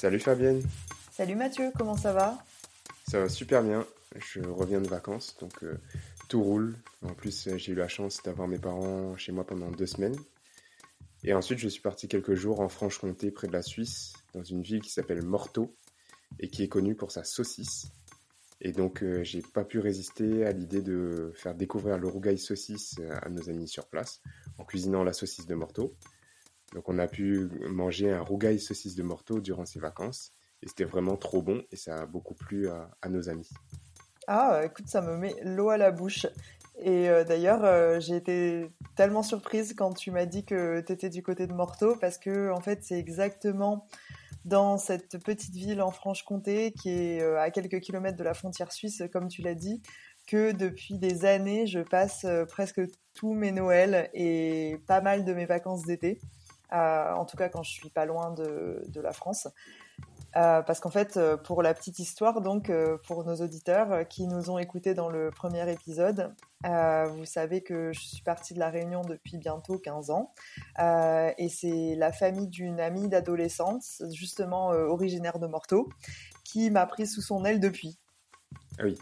Salut Fabienne, Salut Mathieu, comment ça va? Ça va super bien. Je reviens de vacances, donc euh, tout roule. En plus, euh, j'ai eu la chance d'avoir mes parents chez moi pendant deux semaines. Et ensuite, je suis parti quelques jours en Franche-Comté, près de la Suisse, dans une ville qui s'appelle Morteau et qui est connue pour sa saucisse. Et donc, euh, j'ai pas pu résister à l'idée de faire découvrir le rougail saucisse à nos amis sur place en cuisinant la saucisse de Morteau. Donc, on a pu manger un rougail saucisse de Morteau durant ces vacances. Et c'était vraiment trop bon et ça a beaucoup plu à, nos amis. Ah, écoute, ça me met l'eau à la bouche. Et euh, d'ailleurs, euh, j'ai été tellement surprise quand tu m'as dit que tu étais du côté de Morteau, parce que en fait, c'est exactement dans cette petite ville en Franche-Comté, qui est euh, à quelques kilomètres de la frontière suisse, comme tu l'as dit, que depuis des années, je passe presque tous mes Noëls et pas mal de mes vacances d'été. Euh, en tout cas, quand je suis pas loin de, la France. Euh, parce qu'en fait, euh, pour la petite histoire, donc pour nos auditeurs qui nous ont écoutés dans le premier épisode, vous savez que je suis partie de la Réunion depuis bientôt 15 ans, et c'est la famille d'une amie d'adolescence, justement originaire de Morteau, qui m'a pris sous son aile depuis. Ah oui,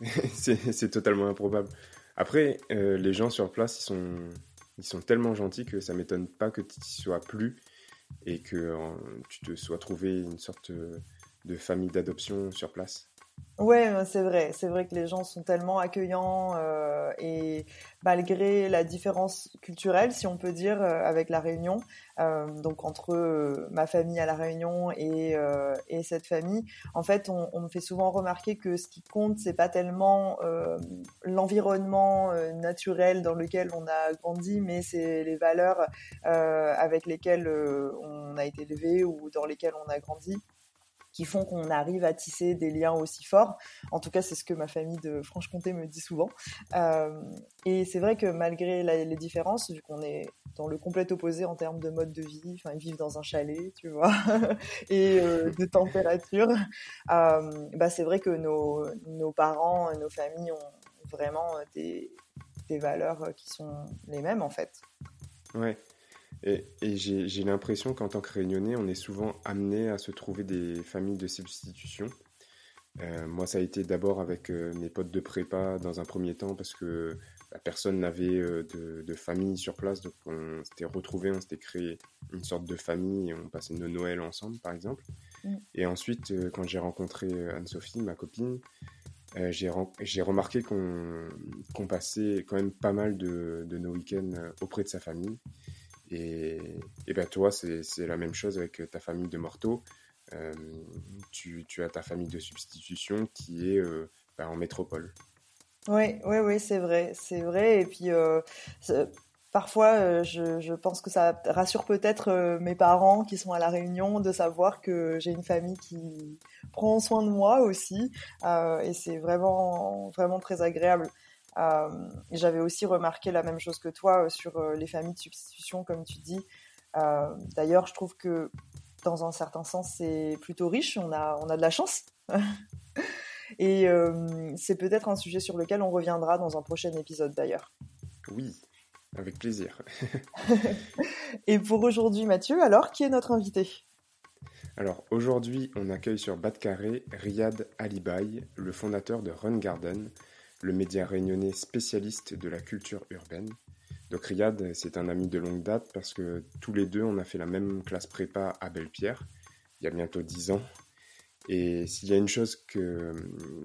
c'est totalement improbable. Après, les gens sur place, ils sont, ils sont tellement gentils que ça m'étonne pas que tu sois plus et que tu te sois trouvé une sorte euh, de famille d'adoption sur place. Ouais, euh, c'est vrai. C'est vrai que les gens sont tellement accueillants euh, et malgré la différence culturelle, si on peut dire, euh, avec la Réunion, donc entre ma famille à la Réunion et, et cette famille, en fait, on, on me fait souvent remarquer que ce qui compte, c'est pas tellement l'environnement naturel dans lequel on a grandi, mais c'est les valeurs avec lesquelles on a été élevé ou dans lesquelles on a grandi qui font qu'on arrive à tisser des liens aussi forts. En tout cas, c'est ce que ma famille de Franche-Comté me dit souvent. Euh, et c'est vrai que malgré les différences, vu qu'on est dans le complet opposé en termes de mode de vie, enfin ils vivent dans un chalet, tu vois, et euh, de température, euh, bah c'est vrai que nos, parents, nos familles ont vraiment des, des valeurs qui sont les mêmes en fait. Ouais. Et, et j'ai l'impression qu'en tant que réunionnais, on est souvent amené à se trouver des familles de substitution. Euh, moi, ça a été d'abord avec euh, mes potes de prépa dans un premier temps parce que la personne n'avait euh, de, de famille sur place, donc on s'était retrouvés, on s'était créé une sorte de famille et on passait nos Noëls ensemble, par exemple. Mm. Et ensuite, quand j'ai rencontré Anne-Sophie, ma copine, j'ai remarqué qu'on passait quand même pas mal de, de nos week-ends auprès de sa famille. Et, ben toi, c'est la même chose avec ta famille de Morteau. Euh, tu, tu as ta famille de substitution qui est euh, ben, en métropole. Oui, oui, oui, c'est vrai, c'est vrai. Et puis euh, parfois, je, je pense que ça rassure peut-être mes parents qui sont à la Réunion de savoir que j'ai une famille qui prend soin de moi aussi. Et c'est vraiment, vraiment très agréable. Euh, J'avais aussi remarqué la même chose que toi euh, sur euh, les familles de substitution, comme tu dis. D'ailleurs, je trouve que dans un certain sens, c'est plutôt riche. On a, on a de la chance. Et euh, c'est peut-être un sujet sur lequel on reviendra dans un prochain épisode d'ailleurs. Oui, avec plaisir. Et pour aujourd'hui, Mathieu, alors, qui est notre invité? Alors aujourd'hui, on accueille sur Bas de Carré Riyad Alibaï, le fondateur de Run Garden, le média réunionnais spécialiste de la culture urbaine. Donc Riyad, c'est un ami de longue date parce que tous les deux, on a fait la même classe prépa à Belle-Pierre, il y a bientôt dix ans. Et s'il y a une chose que,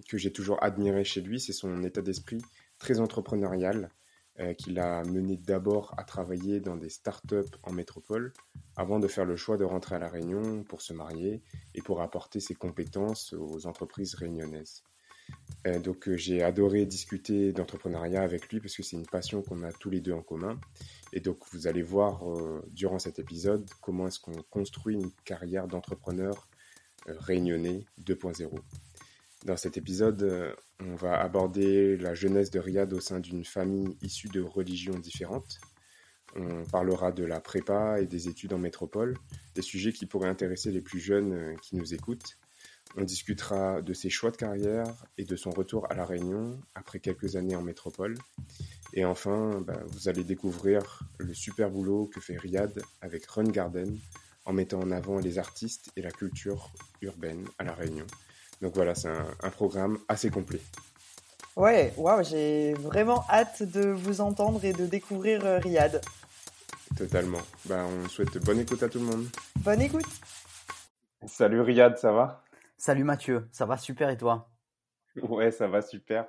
que j'ai toujours admiré chez lui, c'est son état d'esprit très entrepreneurial, euh, qu'il a mené d'abord à travailler dans des startups en métropole, avant de faire le choix de rentrer à La Réunion pour se marier et pour apporter ses compétences aux entreprises réunionnaises. Euh, donc j'ai adoré discuter d'entrepreneuriat avec lui parce que c'est une passion qu'on a tous les deux en commun. Et donc vous allez voir durant cet épisode comment est-ce qu'on construit une carrière d'entrepreneur réunionnais 2.0. Dans cet épisode, on va aborder la jeunesse de Riyad au sein d'une famille issue de religions différentes. On parlera de la prépa et des études en métropole, des sujets qui pourraient intéresser les plus jeunes euh, qui nous écoutent. On discutera de ses choix de carrière et de son retour à La Réunion après quelques années en métropole. Et enfin, bah, vous allez découvrir le super boulot que fait Riyad avec Run Garden en mettant en avant les artistes et la culture urbaine à La Réunion. Donc voilà, c'est un, programme assez complet. Ouais, waouh, j'ai vraiment hâte de vous entendre et de découvrir euh, Riyad. Totalement. Ben, on souhaite bonne écoute à tout le monde. Bonne écoute. Salut Riyad, ça va? Salut Mathieu, ça va super et toi? Ouais, ça va super.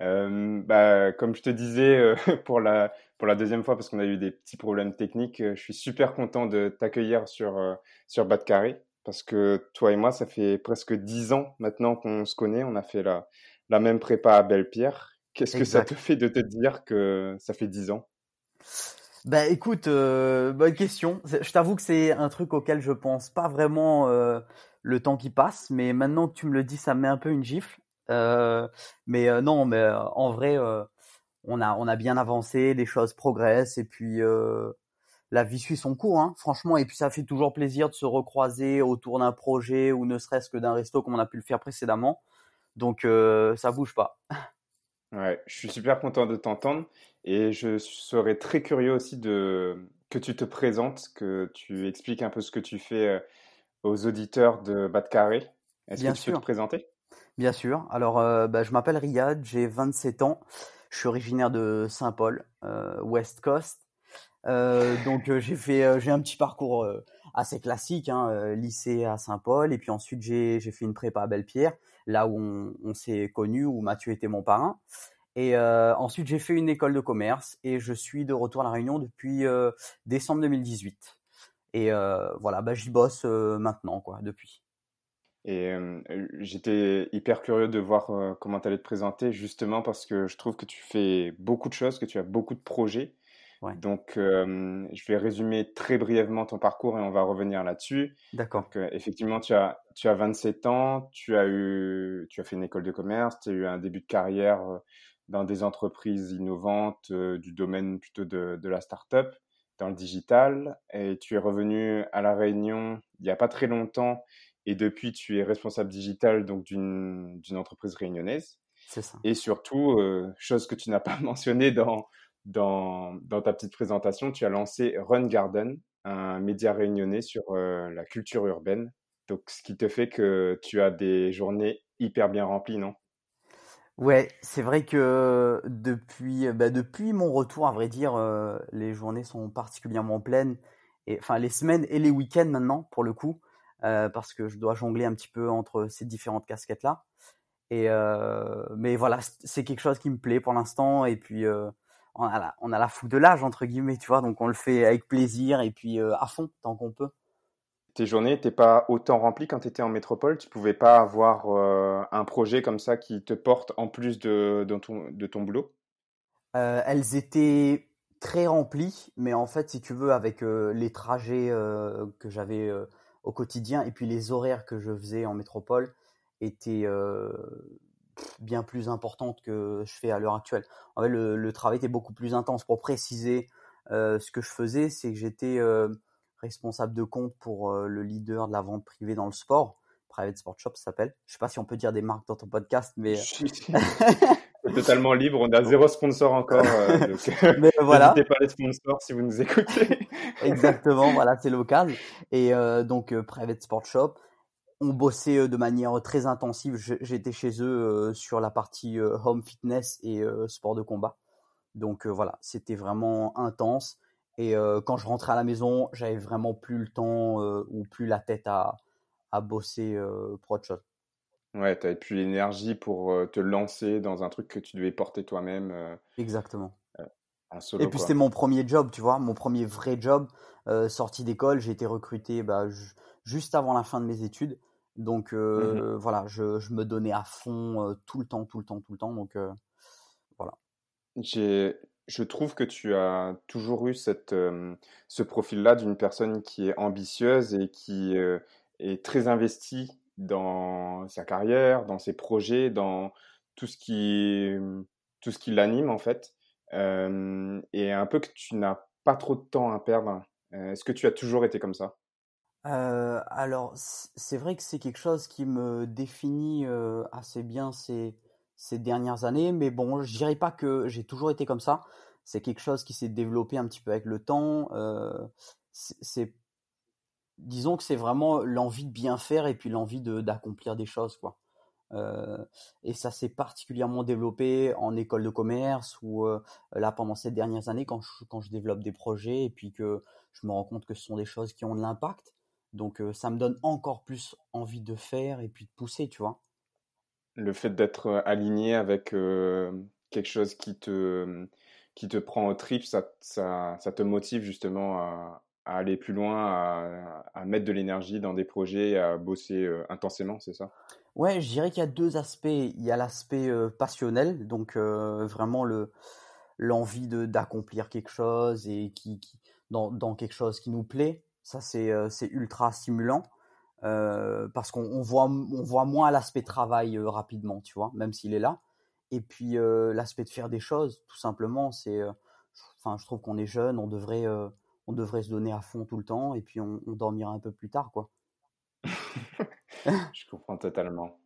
Euh, bah, comme je te disais euh, pour, la, pour la deuxième fois, parce qu'on a eu des petits problèmes techniques, je suis super content de t'accueillir sur, sur Bas de Carré parce que toi et moi, ça fait presque dix ans maintenant qu'on se connaît. On a fait la, la même prépa à Belle-Pierre. Qu'est-ce que ça te fait de te dire que ça fait dix ans? Bah écoute, euh, bonne question. Je t'avoue que c'est un truc auquel je pense pas vraiment euh, le temps qui passe, mais maintenant que tu me le dis, ça me met un peu une gifle. Euh, mais non, mais en vrai, on a on a bien avancé, les choses progressent et puis la vie suit son cours, hein, franchement. Et puis ça fait toujours plaisir de se recroiser autour d'un projet ou ne serait-ce que d'un resto comme on a pu le faire précédemment. Donc euh, ça bouge pas. Ouais, je suis super content de t'entendre et je serais très curieux aussi de que tu te présentes, que tu expliques un peu ce que tu fais euh, aux auditeurs de Bas de Carré. Est-ce que tu peux te présenter? Bien sûr. Alors, euh, bah, je m'appelle Riyad, j'ai 27 ans. Je suis originaire de Saint-Paul, West Coast. Euh, donc euh, j'ai fait euh, j'ai un petit parcours assez classique, hein, lycée à Saint-Paul et puis ensuite j'ai j'ai fait une prépa à Belle-Pierre, là où on, on s'est connus, où Mathieu était mon parrain. Et ensuite j'ai fait une école de commerce et je suis de retour à la Réunion depuis décembre 2018. Et voilà, bah j'y bosse maintenant quoi depuis. Et j'étais hyper curieux de voir comment tu allais te présenter, justement parce que je trouve que tu fais beaucoup de choses, que tu as beaucoup de projets. Donc, je vais résumer très brièvement ton parcours et on va revenir là-dessus. D'accord. effectivement, tu as, tu as 27 ans, tu as, eu, tu as fait une école de commerce, tu as eu un début de carrière dans des entreprises innovantes du domaine plutôt de, de la start-up, dans le digital, et tu es revenu à La Réunion il n'y a pas très longtemps, et depuis, tu es responsable digital donc d'une entreprise réunionnaise. C'est ça. Et surtout, chose que tu n'as pas mentionnée dans dans, dans, ta petite présentation, tu as lancé Run Garden, un média réunionnais sur euh, la culture urbaine. Donc, ce qui te fait que tu as des journées hyper bien remplies, non? Ouais, c'est vrai que depuis, bah depuis mon retour, à vrai dire, euh, les journées sont particulièrement pleines. Et, enfin, les semaines et les week-ends maintenant, pour le coup, euh, parce que je dois jongler un petit peu entre ces différentes casquettes-là. Et mais voilà, c'est quelque chose qui me plaît pour l'instant. Et puis, on a la, on a la de l'âge entre guillemets, tu vois, donc on le fait avec plaisir et puis euh, à fond tant qu'on peut. Tes journées n'étaient pas autant remplies quand tu étais en métropole? Tu pouvais pas avoir euh, un projet comme ça qui te porte en plus de, ton, de ton boulot? Euh, Elles étaient très remplies, mais en fait, si tu veux, avec les trajets que j'avais au quotidien et puis les horaires que je faisais en métropole, étaient bien plus importante que je fais à l'heure actuelle. En fait, le, travail était beaucoup plus intense. Pour préciser euh, ce que je faisais, c'est que j'étais euh, responsable de compte pour euh, le leader de la vente privée dans le sport. Private Sport Shop, s'appelle. Je sais pas si on peut dire des marques dans ton podcast, mais totalement libre. On a zéro sponsor encore. donc, mais voilà. N'hésitez pas les sponsors si vous nous écoutez. Exactement, voilà, c'est local. Et donc Private Sport Shop, on bossait de manière très intensive. J'étais chez eux sur la partie home fitness et sport de combat. Donc voilà, c'était vraiment intense. Et quand je rentrais à la maison, j'avais vraiment plus le temps ou plus la tête à, à bosser pour autre chose. Ouais, tu n'avais plus l'énergie pour te lancer dans un truc que tu devais porter toi-même. Exactement. et puis c'était mon premier job, tu vois, mon premier vrai job. sorti d'école, j'ai été recruté bah, juste avant la fin de mes études. Donc mmh voilà, je, je, me donnais à fond tout le temps, tout le temps, tout le temps. Donc voilà. Je trouve que tu as toujours eu cette, ce profil-là d'une personne qui est ambitieuse et qui est très investie dans sa carrière, dans ses projets, dans tout ce qui, tout ce qui l'anime en fait. et un peu que tu n'as pas trop de temps à perdre. Est-ce que tu as toujours été comme ça? Alors, c'est vrai que c'est quelque chose qui me définit assez bien ces, ces dernières années, mais bon, je dirais pas que j'ai toujours été comme ça. C'est quelque chose qui s'est développé un petit peu avec le temps. Euh, c'est, disons que c'est vraiment l'envie de bien faire et puis l'envie d'accomplir des choses, quoi. Euh, et ça s'est particulièrement développé en école de commerce ou euh, là pendant ces dernières années quand je, quand je développe des projets et puis que je me rends compte que ce sont des choses qui ont de l'impact. Donc ça me donne encore plus envie de faire et puis de pousser, tu vois le fait d'être aligné avec quelque chose qui te, qui te prend au trip, ça, ça, ça te motive justement à, aller plus loin, à, mettre de l'énergie dans des projets, à bosser intensément, c'est ça? Ouais, je dirais qu'il y a deux aspects. Il y a l'aspect passionnel, donc vraiment le l'envie d'accomplir quelque chose et qui, dans, dans, quelque chose qui nous plaît. Ça, c'est ultra stimulant. Euh, parce qu'on voit, on voit moins l'aspect travail euh, rapidement, tu vois, même s'il est là. Et puis euh, l'aspect de faire des choses, tout simplement, c'est, enfin, je trouve qu'on est jeune, on devrait, on devrait se donner à fond tout le temps, et puis on, dormira un peu plus tard, quoi. je comprends totalement.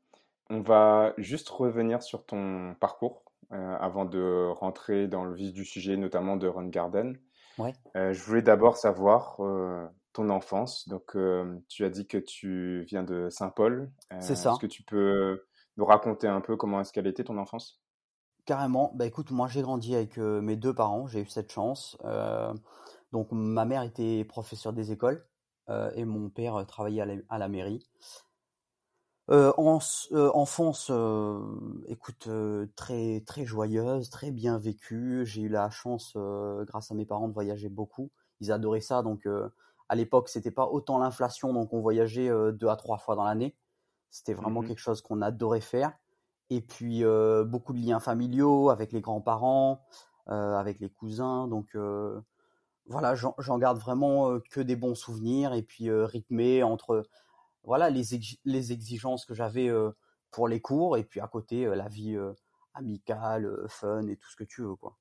On va juste revenir sur ton parcours avant de rentrer dans le vif du sujet, notamment de Run Garden. Ouais. je voulais d'abord savoir ton enfance. Donc, tu as dit que tu viens de Saint-Paul. c'est ça. Est-ce que tu peux nous raconter un peu comment est-ce qu'elle était ton enfance? Carrément. Bah écoute, moi j'ai grandi avec mes deux parents. J'ai eu cette chance. donc, ma mère était professeure des écoles et mon père travaillait à la, mairie. en, enfance, écoute, très très joyeuse, très bien vécue. J'ai eu la chance, grâce à mes parents, de voyager beaucoup. Ils adoraient ça, donc à l'époque, c'était pas autant l'inflation, donc on voyageait euh, deux à trois fois dans l'année. C'était vraiment mmh quelque chose qu'on adorait faire. Et puis euh, beaucoup de liens familiaux avec les grands-parents, euh, avec les cousins. Donc voilà, j'en garde vraiment que des bons souvenirs. Et puis rythmé entre voilà les, les exigences que j'avais pour les cours et puis à côté la vie amicale, fun et tout ce que tu veux quoi.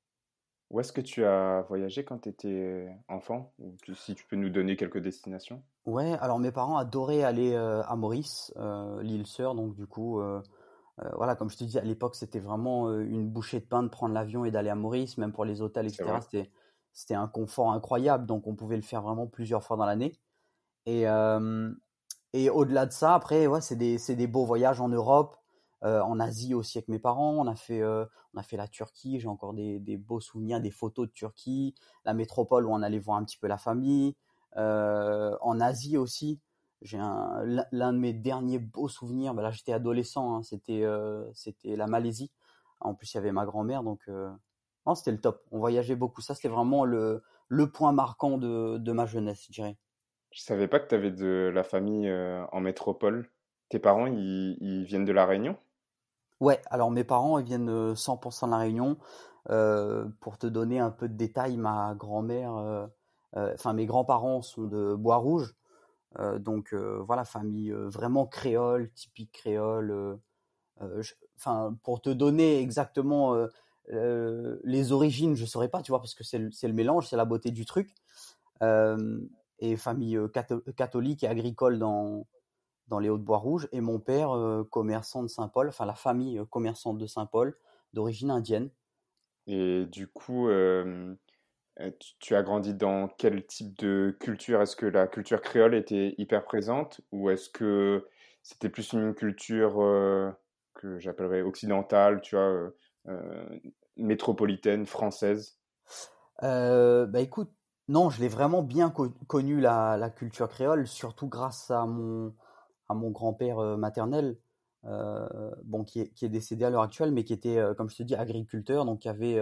Où est-ce que tu as voyagé quand tu étais enfant? Si tu peux nous donner quelques destinations? Ouais, alors mes parents adoraient aller euh, à Maurice, euh, l'île Sœur, donc du coup, euh, voilà, comme je te dis, à l'époque, c'était vraiment une bouchée de pain de prendre l'avion et d'aller à Maurice, même pour les hôtels, etc. C'était, c'était un confort incroyable, donc on pouvait le faire vraiment plusieurs fois dans l'année. Et, et au-delà de ça, après, ouais, c'est des, c'est des beaux voyages en Europe. Euh, en Asie aussi avec mes parents. On a fait, euh, on a fait la Turquie. J'ai encore des, beaux souvenirs, des photos de Turquie, la métropole où on allait voir un petit peu la famille. Euh, en Asie aussi, j'ai l'un de mes derniers beaux souvenirs. Ben là, j'étais adolescent. Hein, c'était, c'était la Malaisie. En plus, il y avait ma grand-mère, donc non, c'était le top. On voyageait beaucoup. Ça, c'était vraiment le, le point marquant de, de ma jeunesse, je dirais. Je savais pas que tu avais de la famille en métropole. Tes parents, ils viennent de la Réunion? Ouais, alors mes parents ils viennent 100% de la Réunion. Euh, pour te donner un peu de détails, ma grand-mère, euh, euh, enfin mes grands-parents sont de Bois-Rouge, donc voilà, famille vraiment créole, typique créole. Enfin, pour te donner exactement les origines, je saurais pas, tu vois, parce que c'est le, mélange, c'est la beauté du truc. et famille catholique et agricole dans, dans les Hauts-de-Bois-Rouge, et mon père, euh, commerçant de Saint-Paul, enfin la famille euh, commerçante de Saint-Paul, d'origine indienne. Et du coup, euh, tu as grandi dans quel type de culture? Est-ce que la culture créole était hyper présente ou est-ce que c'était plus une culture que j'appellerais occidentale, tu vois, métropolitaine, française? Bah écoute, non, je l'ai vraiment bien connu la, la, culture créole, surtout grâce à mon, mon grand-père euh, maternel, euh, bon, qui est, décédé à l'heure actuelle, mais qui était, euh, comme je te dis, agriculteur, donc il y avait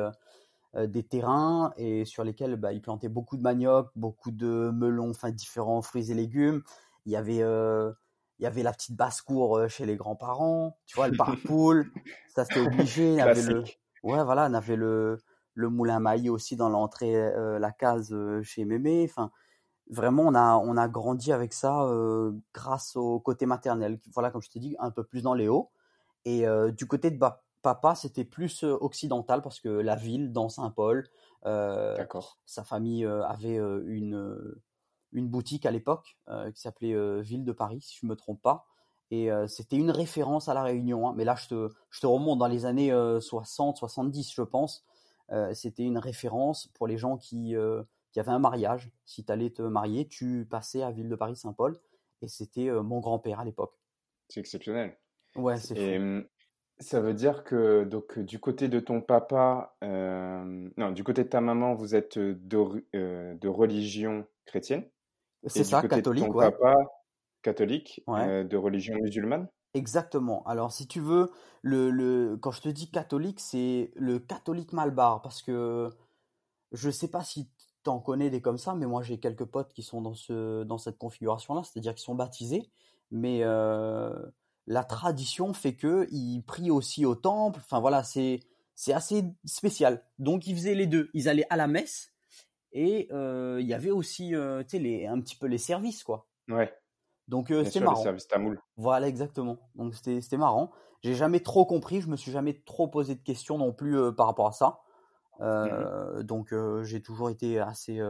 des terrains et sur lesquels bah, il plantait beaucoup de manioc, beaucoup de melons, enfin différents fruits et légumes. Il y avait, il y avait la petite basse-cour chez les grands-parents, tu vois, le parpool, ça c'était obligé. Il y avait le, ouais, voilà, on avait le, le moulin maillet aussi dans l'entrée, la case chez Mémé. Enfin, vraiment, on a, on a grandi avec ça grâce au côté maternel. Voilà, comme je t'ai dit, un peu plus dans les hauts. Et du côté de papa, c'était plus occidental parce que la ville, dans Saint-Paul, sa famille avait une, une boutique à l'époque qui s'appelait Ville de Paris, si je ne me trompe pas. Et c'était une référence à la Réunion. Hein. Mais là, je te, je te, remonte dans les années 60, 70, je pense. c'était une référence pour les gens qui, qui avaient un mariage. Si tu allais te marier, tu passais à Ville de Paris-Saint-Paul. Et c'était mon grand-père à l'époque. C'est exceptionnel. Ouais, c'est Et ça veut dire que donc du côté de ton papa, non, du côté de ta maman, vous êtes de, de religion chrétienne. C'est ça, catholique, de ton ouais. papa, catholique, de religion musulmane? Exactement. Alors, si tu veux, le, le, quand je te dis catholique, c'est le catholique malbar, parce que je ne sais pas si tu en connais des comme ça, mais moi j'ai quelques potes qui sont dans, ce, dans cette configuration-là, c'est-à-dire qu'ils sont baptisés, mais la tradition fait qu'ils prient aussi au temple. Enfin voilà, c'est c'est assez spécial. Donc ils faisaient les deux. Ils allaient à la messe et il y avait aussi sais les un petit peu les services quoi. Ouais. Donc c'était marrant. Les services tamoul. Voilà exactement. Donc c'était c'était marrant. J'ai jamais trop compris. Je me suis jamais trop posé de questions non plus par rapport à ça. Mmh donc j'ai toujours été assez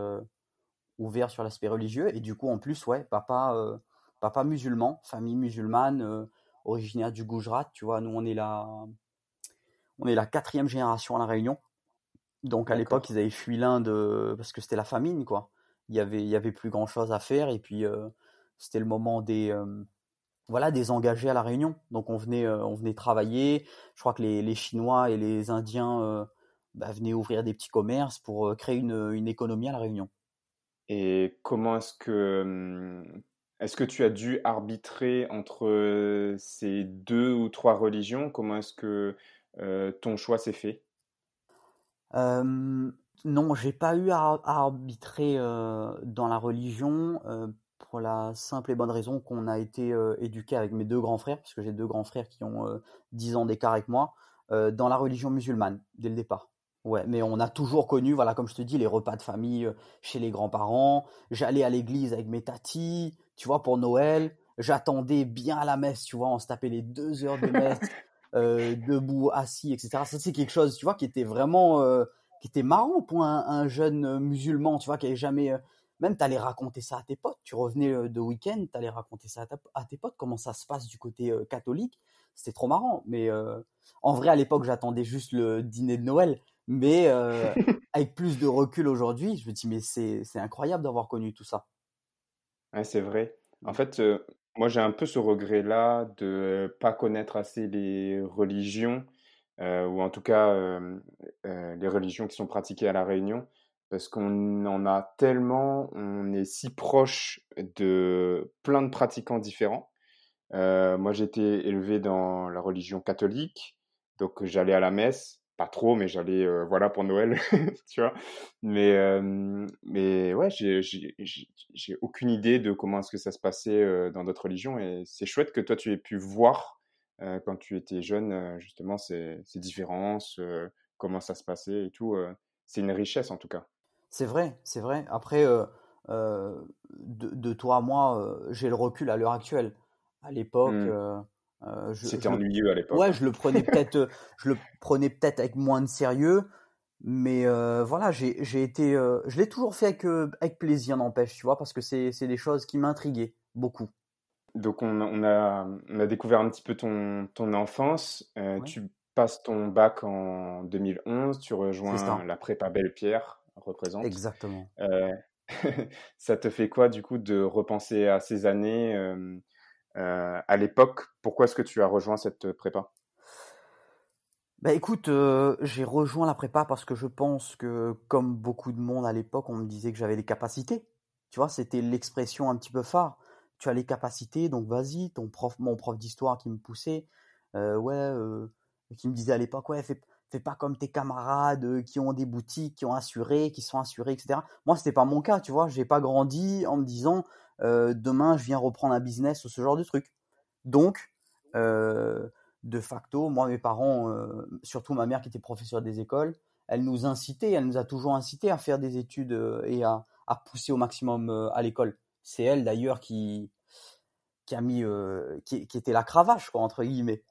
ouvert sur l'aspect religieux et du coup en plus ouais papa papa musulman famille musulmane originaire du Gujarat, tu vois, nous on est la, on est la quatrième génération à la Réunion. Donc à l'époque ils avaient fui l'Inde parce que c'était la famine quoi. Il y avait, il y avait plus grand chose à faire et puis c'était le moment des, voilà, des engagés à la Réunion. Donc on venait, on venait travailler. Je crois que les, les Chinois et les Indiens bah, venaient ouvrir des petits commerces pour créer une, une économie à la Réunion. Et comment est-ce que est-ce que tu as dû arbitrer entre ces deux ou trois religions? Comment est-ce que ton choix s'est fait? Euh, Non, j'ai pas eu à, arbitrer dans la religion pour la simple et bonne raison qu'on a été éduqué avec mes deux grands frères, puisque j'ai deux grands frères qui ont 10 ans d'écart avec moi, dans la religion musulmane dès le départ. Ouais, mais on a toujours connu, voilà, comme je te dis, les repas de famille chez les grands-parents. J'allais à l'église avec mes tatis, tu vois, pour Noël. J'attendais bien à la messe, tu vois, on se tapait les deux heures de messe, euh, debout, assis, etc. Ça, c'est quelque chose, tu vois, qui était vraiment, euh, qui était marrant pour un, jeune musulman, tu vois, qui avait jamais, euh, même t'allais raconter ça à tes potes. Tu revenais de week-end, t'allais raconter ça à, tes potes, comment ça se passe du côté catholique. C'était trop marrant. Mais en vrai, à l'époque, j'attendais juste le dîner de Noël. Mais avec plus de recul aujourd'hui, je me dis, mais c'est incroyable d'avoir connu tout ça. Ouais, c'est vrai. En fait, moi, j'ai un peu ce regret-là de pas connaître assez les religions, ou en tout cas les religions qui sont pratiquées à La Réunion, parce qu'on en a tellement, on est si proche de plein de pratiquants différents. moi, j'ai été élevé dans la religion catholique, donc j'allais à la messe pas trop, mais j'allais, euh, voilà, pour Noël, tu vois. Mais, euh, mais ouais, j'ai aucune idée de comment est-ce que ça se passait euh, dans d'autres religions. Et c'est chouette que toi, tu aies pu voir, quand tu étais jeune, justement, ces, ces différences, comment ça se passait et tout. c'est une richesse, en tout cas. C'est vrai, c'est vrai. Après, de, de, toi à moi, j'ai le recul à l'heure actuelle. À l'époque, mmh. Euh, C'était ennuyeux à l'époque. Ouais, je le prenais peut-être, euh, je le prenais peut-être avec moins de sérieux, mais euh, voilà, j'ai été, je l'ai toujours fait avec, avec plaisir, n'empêche, tu vois, parce que c'est des choses qui m'intriguaient beaucoup. Donc on, on, a, on a découvert un petit peu ton, ton enfance. Tu passes ton bac en 2011, tu rejoins la prépa Belle-Pierre, représente. Exactement. ça te fait quoi du coup de repenser à ces années euh, à l'époque, pourquoi est-ce que tu as rejoint cette prépa? Bah écoute, euh, j'ai rejoint la prépa parce que je pense que, comme beaucoup de monde à l'époque, on me disait que j'avais les capacités. Tu vois, c'était l'expression un petit peu phare. Tu as les capacités, donc vas-y. Ton prof, mon prof d'histoire qui me poussait, euh, ouais, qui me disait à l'époque, ouais, fais, fais, pas comme tes camarades qui ont des boutiques, qui ont assuré, qui sont assurés, etc. Moi, c'était pas mon cas, tu vois. J'ai pas grandi en me disant, euh, demain je viens reprendre un business ou ce genre de truc. Donc, de facto, moi, mes parents, surtout ma mère qui était professeure des écoles, elle nous incitait, elle nous a toujours incité à faire des études et à, à pousser au maximum à l'école. C'est elle d'ailleurs qui, qui a mis, qui, était la cravache, quoi, entre guillemets.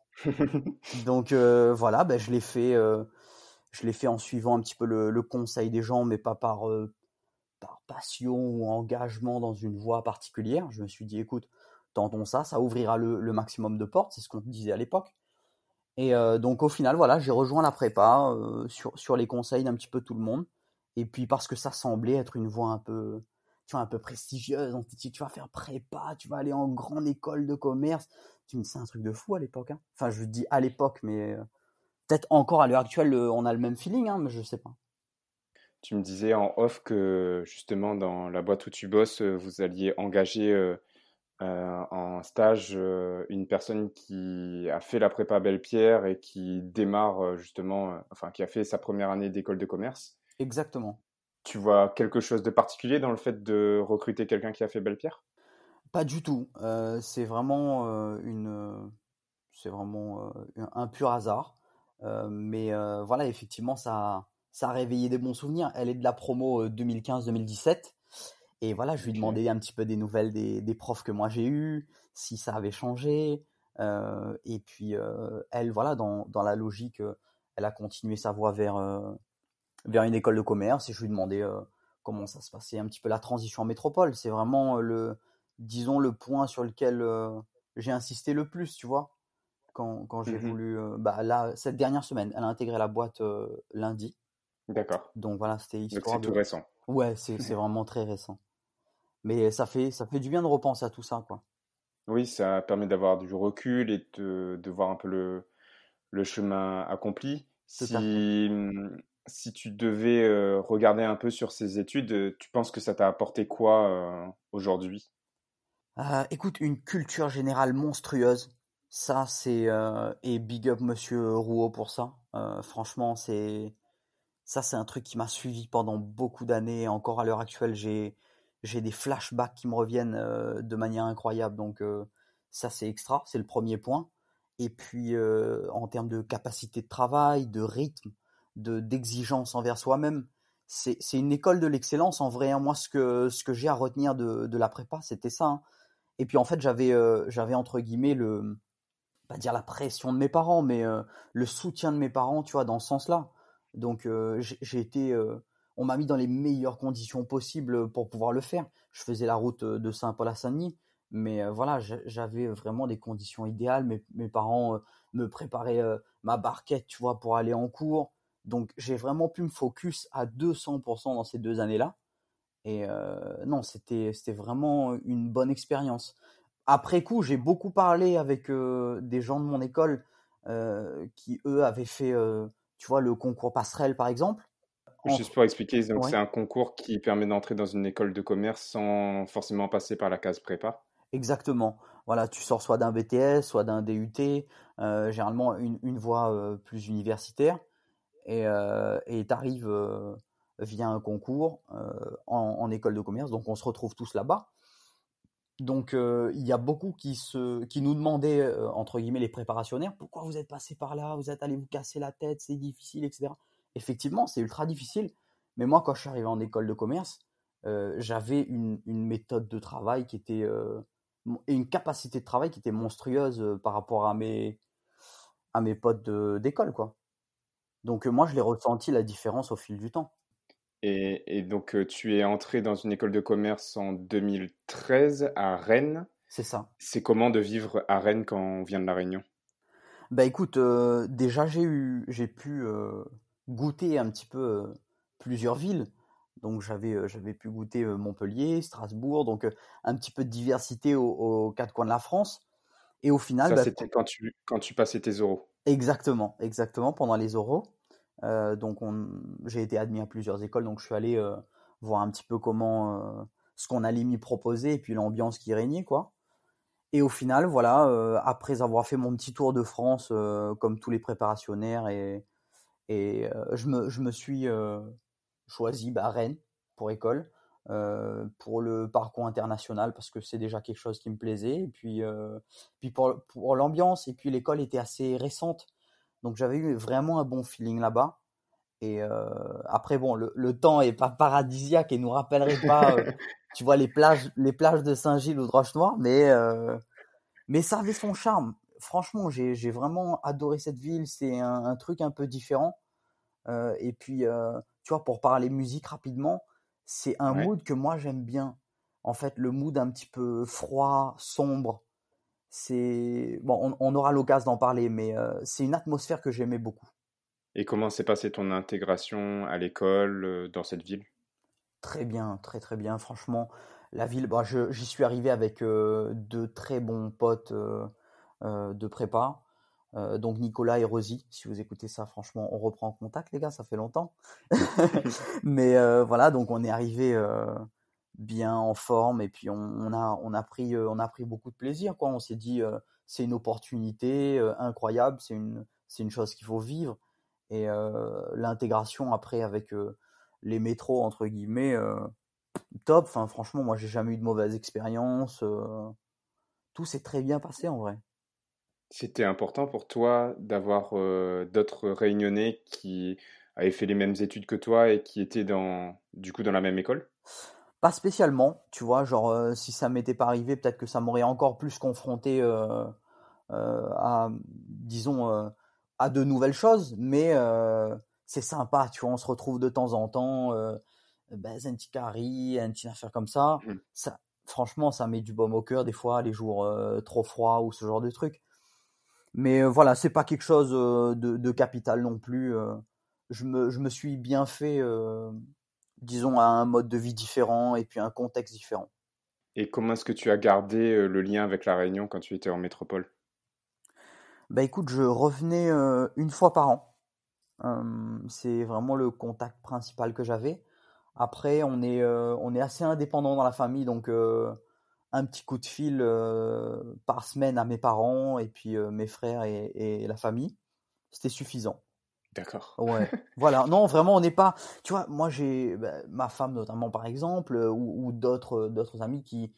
Donc voilà, ben, je l'ai fait, je l'ai fait en suivant un petit peu le, conseil des gens, mais pas par passion ou engagement dans une voie particulière. Je me suis dit, écoute, tentons ça, ça ouvrira le, maximum de portes, c'est ce qu'on disait à l'époque. Et donc au final, voilà, j'ai rejoint la prépa sur, sur les conseils d'un petit peu tout le monde. Et puis parce que ça semblait être une voie un peu, tu vois, un peu prestigieuse. On tu vas faire prépa, tu vas aller en grande école de commerce. Tu me dis, c'est un truc de fou à l'époque. Hein. Enfin, je dis à l'époque, mais peut-être encore à l'heure actuelle, on a le même feeling, hein, mais je sais pas. Tu me disais en off que justement dans la boîte où tu bosses, vous alliez engager euh, en stage euh, une personne qui a fait la prépa Belle-Pierre et qui démarre justement, enfin qui a fait sa première année d'école de commerce. Exactement. Tu vois quelque chose de particulier dans le fait de recruter quelqu'un qui a fait Belle-Pierre Pas du tout. c'est vraiment une, c'est vraiment un pur hasard. mais voilà, effectivement, ça, ça a réveillé des bons souvenirs. Elle est de la promo 2015-2017. Et voilà, je lui demandais un petit peu des nouvelles des, des profs que moi j'ai eus, si ça avait changé. Euh, et puis, euh, elle, voilà, dans, dans, la logique, euh, elle a continué sa voie vers, euh, vers une école de commerce. Et je lui demandais euh, comment ça se passait, un petit peu la transition en métropole. C'est vraiment le, disons, le point sur lequel j'ai insisté le plus, tu vois. Quand, quand j'ai mmh voulu. bah, là, cette dernière semaine, elle a intégré la boîte lundi. D'accord. Donc voilà, c'était histoire. C'est tout récent. Ouais, c'est vraiment très récent. Mais ça fait, ça fait du bien de repenser à tout ça, quoi. Oui, ça permet d'avoir du recul et de, de, voir un peu le, le chemin accompli. Si, mmh, si tu devais euh, regarder un peu sur ces études, euh, tu penses que ça t'a apporté quoi euh, aujourd'hui? Euh, Écoute, une culture générale monstrueuse. Ça, c'est. et big up Monsieur Rouault pour ça. franchement, c'est. Ça, c'est un truc qui m'a suivi pendant beaucoup d'années. Encore à l'heure actuelle, j'ai j'ai des flashbacks qui me reviennent euh, de manière incroyable. Donc euh, ça c'est extra, c'est le premier point. Et puis euh, en termes de capacité de travail, de rythme, de d'exigence envers soi-même, c'est c'est une école de l'excellence en vrai. Hein. Moi ce que ce que j'ai à retenir de de la prépa, c'était ça. Hein. Et puis en fait j'avais j'avais entre guillemets le pas dire la pression de mes parents, mais le soutien de mes parents, tu vois, dans ce sens-là. Donc j'ai été on m'a mis dans les meilleures conditions possibles pour pouvoir le faire. Je faisais la route de Saint-Paul à Saint-Denis, mais voilà, j'avais vraiment des conditions idéales. Mes, mes parents me préparaient ma barquette, tu vois, pour aller en cours. Donc j'ai vraiment pu me focus à 200% dans ces deux années-là. Et non, c'était c'était vraiment une bonne expérience. Après coup, j'ai beaucoup parlé avec des gens de mon école qui eux avaient fait, tu vois, le concours passerelle par exemple. Juste pour expliquer, donc c'est un concours qui permet d'entrer dans une école de commerce sans forcément passer par la case prépa? Exactement. Voilà, tu sors soit d'un BTS, soit d'un DUT, euh, généralement une, une voie euh, plus universitaire, et euh, tu arrives euh, via un concours en, en, école de commerce, donc on se retrouve tous là-bas. Donc il y a beaucoup qui, se, qui nous demandaient, entre guillemets, les préparationnaires, pourquoi vous êtes passé par là, vous êtes allé vous casser la tête, c'est difficile, etc effectivement, c'est ultra difficile. Mais moi, quand je suis arrivé en école de commerce, euh, j'avais une, méthode de travail qui était euh, et une capacité de travail qui était monstrueuse euh, par rapport à mes à mes potes d'école, quoi. Donc moi, je l'ai ressenti la différence au fil du temps. Et, donc, tu es entré dans une école de commerce en 2013 à Rennes. C'est ça. C'est comment de vivre à Rennes quand on vient de la Réunion? Bah écoute, déjà j'ai eu, j'ai pu goûter un petit peu euh, plusieurs villes. Donc j'avais j'avais pu goûter Montpellier, Strasbourg, donc un petit peu de diversité aux, quatre coins de la France. Et au final, ça bah, c'était quand tu quand tu passais tes oraux? Exactement, exactement pendant les oraux. Euh, donc j'ai été admis à plusieurs écoles, donc je suis allé voir un petit peu comment ce qu'on allait m'y proposer et puis l'ambiance qui régnait quoi. Et au final, voilà, après avoir fait mon petit tour de France comme tous les préparationnaires et et je me, je, me, suis choisi bah, Rennes pour école. pour le parcours international parce que c'est déjà quelque chose qui me plaisait. Et puis, puis pour, pour l'ambiance, et puis l'école était assez récente. Donc j'avais eu vraiment un bon feeling là-bas. Et après, bon, le, le, temps est pas paradisiaque et nous rappellerait pas, tu vois, les plages, les plages de Saint-Gilles ou de Roche-Noire, mais, mais ça avait son charme. Franchement, j'ai vraiment adoré cette ville. C'est un, un, truc un peu différent. et puis, tu vois, pour parler musique rapidement, c'est un mood que moi j'aime bien. En fait, le mood un petit peu froid, sombre. C'est bon, on, aura l'occasion d'en parler, mais c'est une atmosphère que j'aimais beaucoup. Et comment s'est passée ton intégration à l'école dans cette ville? Très bien, très très bien. Franchement, la ville, bah, j'y suis arrivé avec deux très bons potes de prépa. Euh, donc Nicolas et Rosie, si vous écoutez ça, franchement, on reprend contact, les gars, ça fait longtemps. Mais euh, voilà, donc on est arrivé euh, bien en forme et puis on, a, on, a pris, on a pris beaucoup de plaisir. Quoi. On s'est dit, c'est une opportunité incroyable, c'est une, c'est une chose qu'il faut vivre. Et l'intégration après avec les métros, entre guillemets, top. Enfin, franchement, moi, j'ai jamais eu de mauvaise expérience. tout s'est très bien passé en vrai. C'était important pour toi d'avoir d'autres réunionnais qui avaient fait les mêmes études que toi et qui étaient dans, du coup dans la même école? Pas spécialement, tu vois, genre si ça m'était pas arrivé, peut-être que ça m'aurait encore plus confronté à, disons, à de nouvelles choses, mais c'est sympa, tu vois, on se retrouve de temps en temps, ben, un petit carry, un petit affaire comme ça. Mmh. ça. Franchement, ça met du baume au cœur des fois, les jours trop froids ou ce genre de trucs. Mais euh, voilà, c'est pas quelque chose euh, de, capital non plus. Euh. Je me, je me suis bien fait, disons, à un mode de vie différent et puis un contexte différent. Et comment est-ce que tu as gardé le lien avec la Réunion quand tu étais en métropole? Bah écoute, je revenais une fois par an. c'est vraiment le contact principal que j'avais. Après, on est, on est assez indépendant dans la famille, donc un petit coup de fil euh, par semaine à mes parents et puis euh, mes frères et, la famille. C'était suffisant. D'accord. Ouais. voilà. Non, vraiment, on n'est pas. Tu vois, moi, j'ai bah, ma femme notamment, par exemple, euh, ou, d'autres d'autres amis qui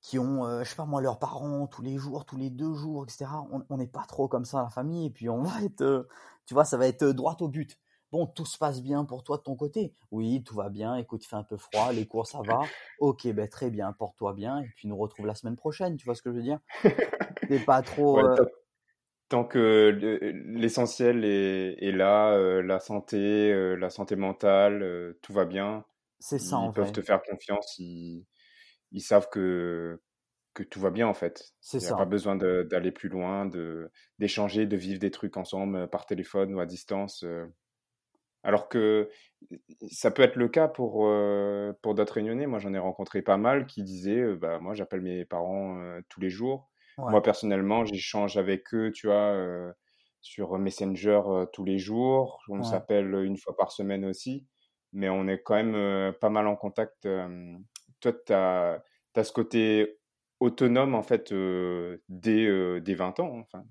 qui ont, je sais pas moi, leurs parents tous les jours, tous les deux jours, etc. On n'est pas trop comme ça la famille. Et puis on va être, tu vois, ça va être droit au but. Bon, tout se passe bien pour toi de ton côté. Oui, tout va bien. Écoute, il fait un peu froid, les cours ça va. Ok, ben très bien, porte-toi bien. Et puis nous retrouve la semaine prochaine. Tu vois ce que je veux dire? T'es pas trop. Euh tant que l'essentiel est, là, euh, la santé, euh, la santé mentale, tout va bien. C'est ça. Ils peuvent te faire confiance. Ils, ils savent que que tout va bien en fait. C'est ça. Il n'y a pas besoin d'aller plus loin, de d'échanger, de vivre des trucs ensemble par téléphone ou à distance. Alors que ça peut être le cas pour, pour d'autres réunionnais. Moi, j'en ai rencontré pas mal qui disaient bah, Moi, j'appelle mes parents tous les jours. Moi, personnellement, j'échange avec eux, tu vois, sur Messenger tous les jours. On s'appelle une fois par semaine aussi. Mais on est quand même pas mal en contact. toi, tu as, ce côté autonome, en fait, dès, dès 20 ans. Enfin,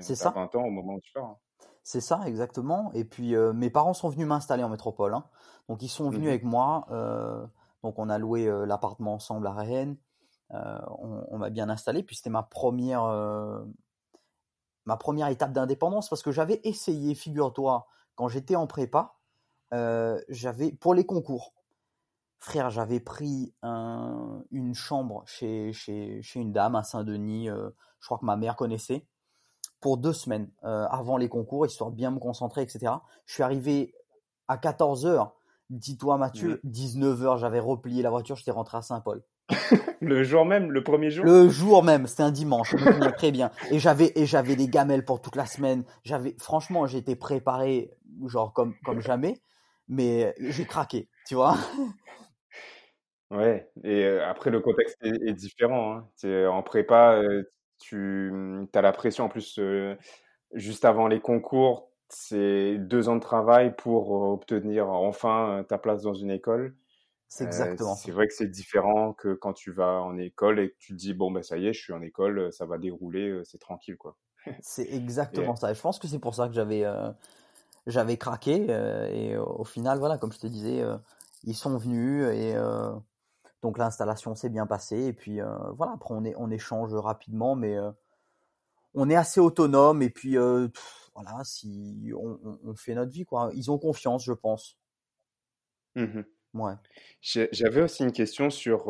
c'est ça. 20 ans au moment où tu pars. Hein. C'est ça, exactement. Et puis, euh, mes parents sont venus m'installer en métropole. Hein. Donc, ils sont venus mmh avec moi. Euh, donc, on a loué euh, l'appartement ensemble à Rennes. On, m'a bien installé. Puis, c'était ma première, ma première étape d'indépendance parce que j'avais essayé, figure-toi, quand j'étais en prépa, j'avais pour les concours. Frère, j'avais pris une chambre chez, chez, chez, une dame à Saint-Denis. je crois que ma mère connaissait pour deux semaines euh, avant les concours, histoire de bien me concentrer, etc. Je suis arrivé à 14h. Dis-toi, Mathieu, 19h, j'avais replié la voiture, j'étais rentré à Saint-Paul. le jour même, le premier jour Le jour même, c'était un dimanche, je me très bien. Et j'avais, et j'avais des gamelles pour toute la semaine. J'avais, franchement, j'étais préparé, genre comme, comme jamais, mais j'ai craqué, tu vois. Ouais, et euh, après, le contexte est, différent. Hein. En prépa, euh, tu as la pression en plus juste avant les concours, c'est deux ans de travail pour obtenir enfin ta place dans une école. C'est exactement. c'est vrai que c'est différent que quand tu vas en école et que tu te dis bon ben ça y est, je suis en école, ça va dérouler, c'est tranquille quoi. c'est exactement ça. je pense que c'est pour ça que j'avais j'avais craqué et au final voilà comme je te disais ils sont venus et donc l'installation s'est bien passée. Et puis voilà, après on, est, on échange rapidement, mais on est assez autonome. Et puis voilà, si on, fait notre vie, quoi. Ils ont confiance, je pense. Mmh ouais. J'avais aussi une question sur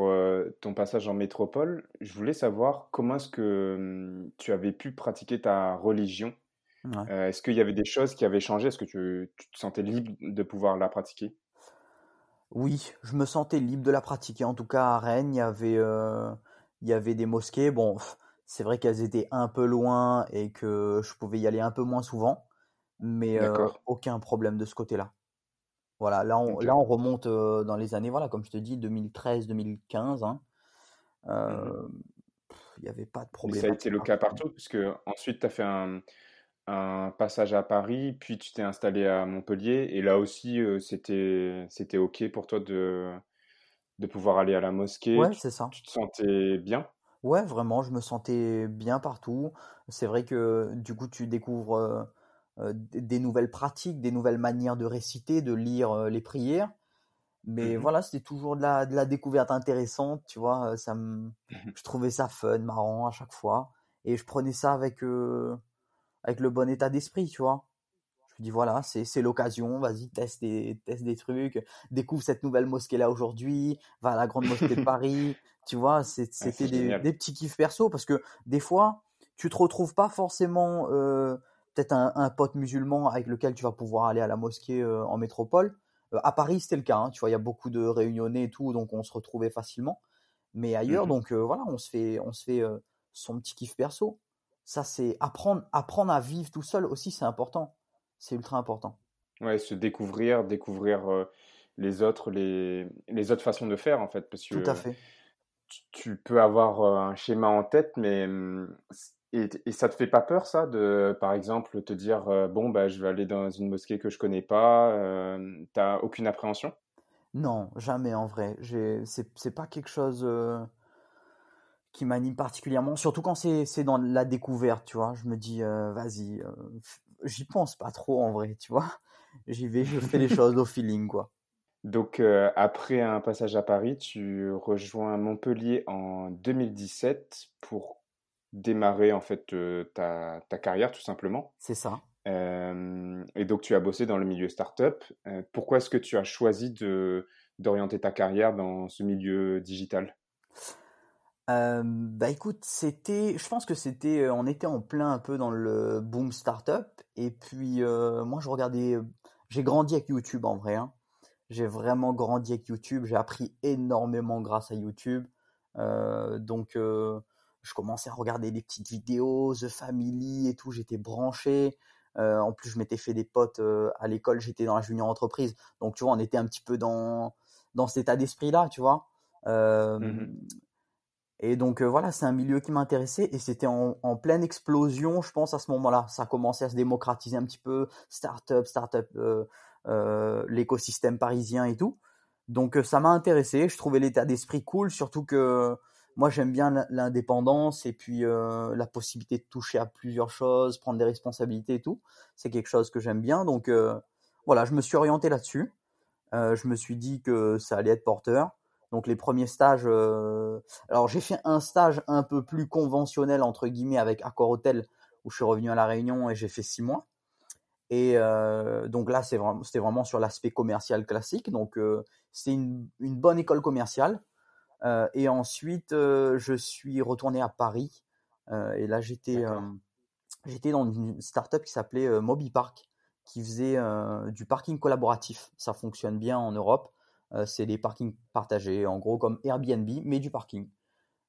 ton passage en métropole. Je voulais savoir comment est-ce que mmh, tu avais pu pratiquer ta religion? est-ce qu'il y avait des choses qui avaient changé? Est-ce que tu, tu, te sentais libre de pouvoir la pratiquer? Oui, je me sentais libre de la pratiquer. En tout cas, à Rennes, il y avait, il y avait des mosquées. Bon, c'est vrai qu'elles étaient un peu loin et que je pouvais y aller un peu moins souvent, mais aucun problème de ce côté-là. Voilà, là on, là on remonte dans les années, voilà, comme je te dis, 2013-2015. Hein. Mmh il n'y avait pas de problème. ça a été le cas partout, puisque ensuite tu as fait un, un, passage à Paris, puis tu t'es installé à Montpellier, et là aussi c'était c'était OK pour toi de, de pouvoir aller à la mosquée. Ouais, c'est ça. Tu te sentais bien? Ouais, vraiment, je me sentais bien partout. C'est vrai que du coup, tu découvres des nouvelles pratiques, des nouvelles manières de réciter, de lire les prières. Mais mmh voilà, c'était toujours de la, de la découverte intéressante, tu vois. Ça me, mmh je trouvais ça fun, marrant à chaque fois. Et je prenais ça avec, avec le bon état d'esprit, tu vois. Je me dis, voilà, c'est l'occasion, vas-y, teste des, teste des trucs, découvre cette nouvelle mosquée-là aujourd'hui, va à la grande mosquée de Paris, tu vois, c'était des, petits kiffs perso parce que des fois, tu te retrouves pas forcément euh, peut-être un, pote musulman avec lequel tu vas pouvoir aller à la mosquée euh, en métropole. Euh, à Paris, c'était le cas, hein, tu vois, il y a beaucoup de réunionnais et tout, donc on se retrouvait facilement. Mais ailleurs, mmh donc voilà, on se fait, on se fait son petit kiff perso. Ça, c'est apprendre, apprendre à vivre tout seul aussi, c'est important. C'est ultra important. Ouais, se découvrir, découvrir les autres, les, les autres façons de faire en fait, parce que tout à fait tu peux avoir un schéma en tête, mais mmh, et, et, ça te fait pas peur ça de, par exemple, te dire bon bah je vais aller dans une mosquée que je connais pas, euh, t'as aucune appréhension? Non, jamais en vrai. C'est pas quelque chose qui m'anime particulièrement, surtout quand c'est dans la découverte, tu vois. Je me dis vas-y, j'y pense pas trop en vrai, tu vois. J'y vais, je fais les choses au feeling quoi. Donc, euh, après un passage à Paris, tu rejoins Montpellier en 2017 pour démarrer en fait euh, ta, ta, carrière tout simplement. C'est ça. Et donc, tu as bossé dans le milieu startup. pourquoi est-ce que tu as choisi de d'orienter ta carrière dans ce milieu digital? Bah écoute, c'était, je pense que c'était, on était en plein un peu dans le boom startup. Et puis moi, je regardais, j'ai grandi avec YouTube en vrai. Hein. J'ai vraiment grandi avec YouTube. J'ai appris énormément grâce à YouTube. Euh, donc, je commençais à regarder des petites vidéos, The Family et tout. J'étais branché. Euh, en plus, je m'étais fait des potes à l'école. J'étais dans la junior entreprise. Donc, tu vois, on était un petit peu dans, dans cet état d'esprit-là, tu vois. Mmh et donc, voilà, c'est un milieu qui m'intéressait. Et c'était en, en, pleine explosion, je pense, à ce moment-là. Ça commençait à se démocratiser un petit peu. Startup, startup euh, l'écosystème parisien et tout. Donc euh, ça m'a intéressé, je trouvais l'état d'esprit cool, surtout que moi j'aime bien l'indépendance et puis euh, la possibilité de toucher à plusieurs choses, prendre des responsabilités et tout. C'est quelque chose que j'aime bien, donc voilà, je me suis orienté là-dessus. je me suis dit que ça allait être porteur. Donc les premiers stages, alors j'ai fait un stage un peu plus conventionnel entre guillemets avec Accor Hotel où je suis revenu à la Réunion et j'ai fait six mois. Et euh, donc là, c'était vraiment, vraiment sur l'aspect commercial classique. Donc euh, c'est une, bonne école commerciale. Euh, et ensuite, euh, je suis retourné à Paris. Euh, et là, j'étais j'étais dans une startup qui s'appelait MobiPark, qui faisait du parking collaboratif. Ça fonctionne bien en Europe. c'est des parkings partagés, en gros comme Airbnb, mais du parking.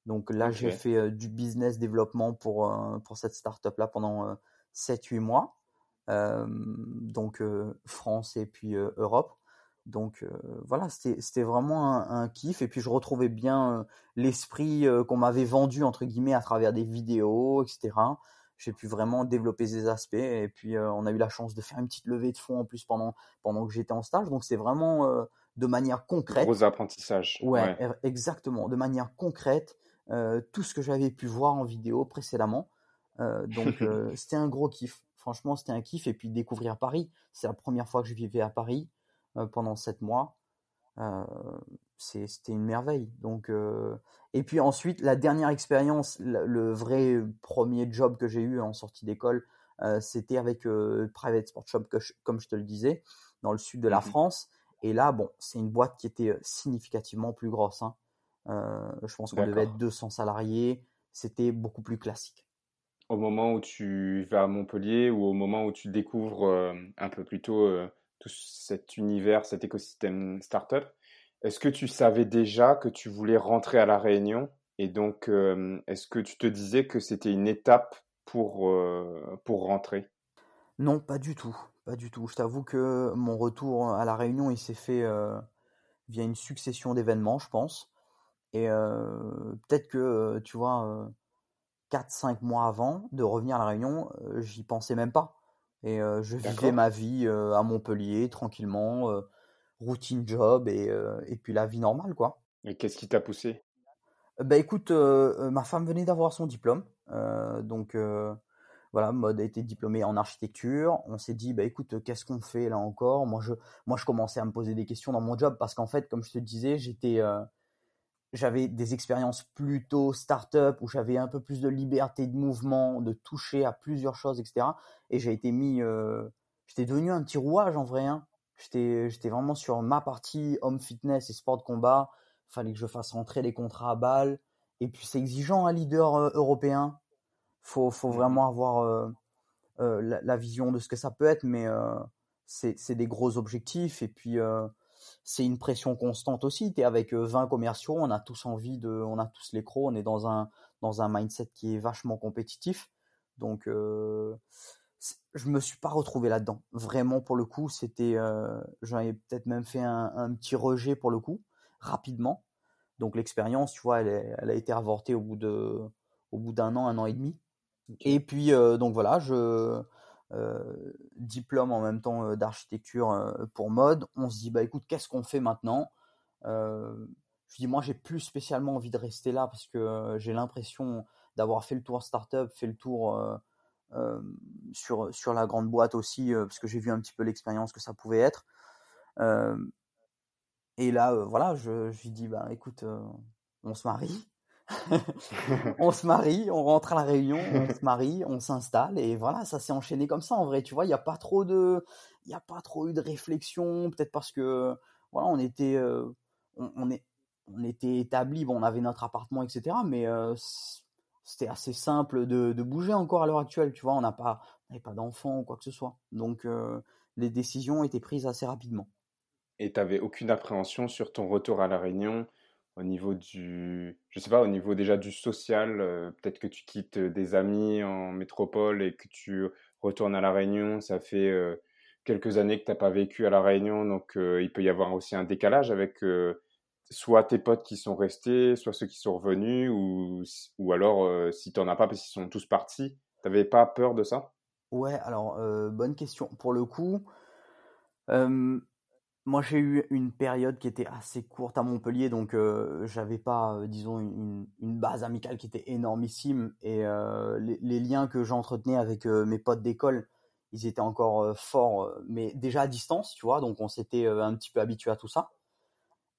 Donc là, j'ai fait du business développement pour, pour cette startup là pendant 7-8 mois donc France et puis Europe. Donc voilà, c'était vraiment un, kiff. Et puis je retrouvais bien l'esprit qu'on m'avait vendu, entre guillemets, à travers des vidéos, etc. J'ai pu vraiment développer ces aspects. Et puis on a eu la chance de faire une petite levée de fonds en plus pendant, pendant que j'étais en stage. Donc c'est vraiment de manière concrète. Gros apprentissage. Ouais, exactement. De manière concrète, tout ce que j'avais pu voir en vidéo précédemment. donc c'était un gros kiff. Franchement, c'était un kiff. Et puis découvrir Paris, c'est la première fois que je vivais à Paris euh, pendant sept mois. c'était une merveille. Donc, et puis ensuite, la dernière expérience, le, vrai premier job que j'ai eu en sortie d'école, c'était avec Private Sport Shop, comme je te le disais, dans le sud de la mmh France. Et là, bon, c'est une boîte qui était significativement plus grosse. Hein. je pense qu'on devait être 200 salariés. C'était beaucoup plus classique. Au moment où tu vas à Montpellier ou au moment où tu découvres un peu plus tôt tout cet univers, cet écosystème startup, est-ce que tu savais déjà que tu voulais rentrer à La Réunion? Et donc, est-ce que tu te disais que c'était une étape pour, pour rentrer? Non, pas du tout. Pas du tout. Je t'avoue que mon retour à La Réunion, il s'est fait via une succession d'événements, je pense. Et peut-être que, tu vois, 4-5 mois avant de revenir à La Réunion, j'y pensais même pas. Et je vivais ma vie à Montpellier, tranquillement routine job et, et puis la vie normale, quoi. Et qu'est-ce qui t'a poussé? Bah écoute, ma femme venait d'avoir son diplôme, donc voilà, mode a été diplômé en architecture. On s'est dit, bah écoute, qu'est-ce qu'on fait là encore? Moi, je, moi, je commençais à me poser des questions dans mon job parce qu'en fait, comme je te disais, j'étais, j'avais des expériences plutôt start-up où j'avais un peu plus de liberté de mouvement, de toucher à plusieurs choses, etc. Et j'ai été mis, j'étais devenu un petit rouage en vrai. Hein. J'étais, vraiment sur ma partie home fitness et sport de combat. Fallait que je fasse rentrer les contrats à balles. Et puis c'est exigeant, un leader euh, européen. Faut, faut mmh vraiment avoir euh, euh, la, vision de ce que ça peut être, mais c'est, des gros objectifs. Et puis c'est une pression constante aussi. Tu es avec 20 commerciaux, on a tous envie de, on a tous les crocs, on est dans un, dans un mindset qui est vachement compétitif. Donc je me suis pas retrouvé là-dedans. Vraiment, pour le coup, c'était, euh, j'en ai peut-être même fait un, petit rejet pour le coup, rapidement. Donc l'expérience, tu vois, elle, a été avortée au bout de, au bout d'un an, un an et demi. Et puis euh, donc voilà, je euh, diplôme en même temps d'architecture pour mode. On se dit bah écoute, qu'est-ce qu'on fait maintenant? Je dis moi, j'ai plus spécialement envie de rester là parce que j'ai l'impression d'avoir fait le tour startup, fait le tour euh, sur, sur la grande boîte aussi, euh, parce que j'ai vu un petit peu l'expérience que ça pouvait être. Euh, et là, voilà, je, je lui dis, bah, écoute, on se marie. on se marie, on rentre à la réunion, on se marie, on s'installe et voilà, ça s'est enchaîné comme ça en vrai. Tu vois, il n'y a pas trop de, il y a pas trop eu de réflexion, peut-être parce que voilà, on était, on, est, on était établi, bon, on avait notre appartement, etc. Mais c'était assez simple de, bouger encore à l'heure actuelle. Tu vois, on n'a pas, pas d'enfants ou quoi que ce soit. Donc, euh, les décisions étaient prises assez rapidement. Et tu n'avais aucune appréhension sur ton retour à La Réunion au niveau du, je sais pas, au niveau déjà du social, euh, peut-être que tu quittes des amis en métropole et que tu retournes à La Réunion, ça fait quelques années que tu n'as pas vécu à La Réunion, donc il peut y avoir aussi un décalage avec soit tes potes qui sont restés, soit ceux qui sont revenus, ou, ou alors si tu n'en as pas parce qu'ils sont tous partis. T'avais pas peur de ça? Ouais, alors bonne question. Pour le coup, moi j'ai eu une période qui était assez courte à Montpellier, donc j'avais pas, disons, une, base amicale qui était énormissime et les, les, liens que j'entretenais avec mes potes d'école, ils étaient encore forts, mais déjà à distance, tu vois, donc on s'était un petit peu habitué à tout ça.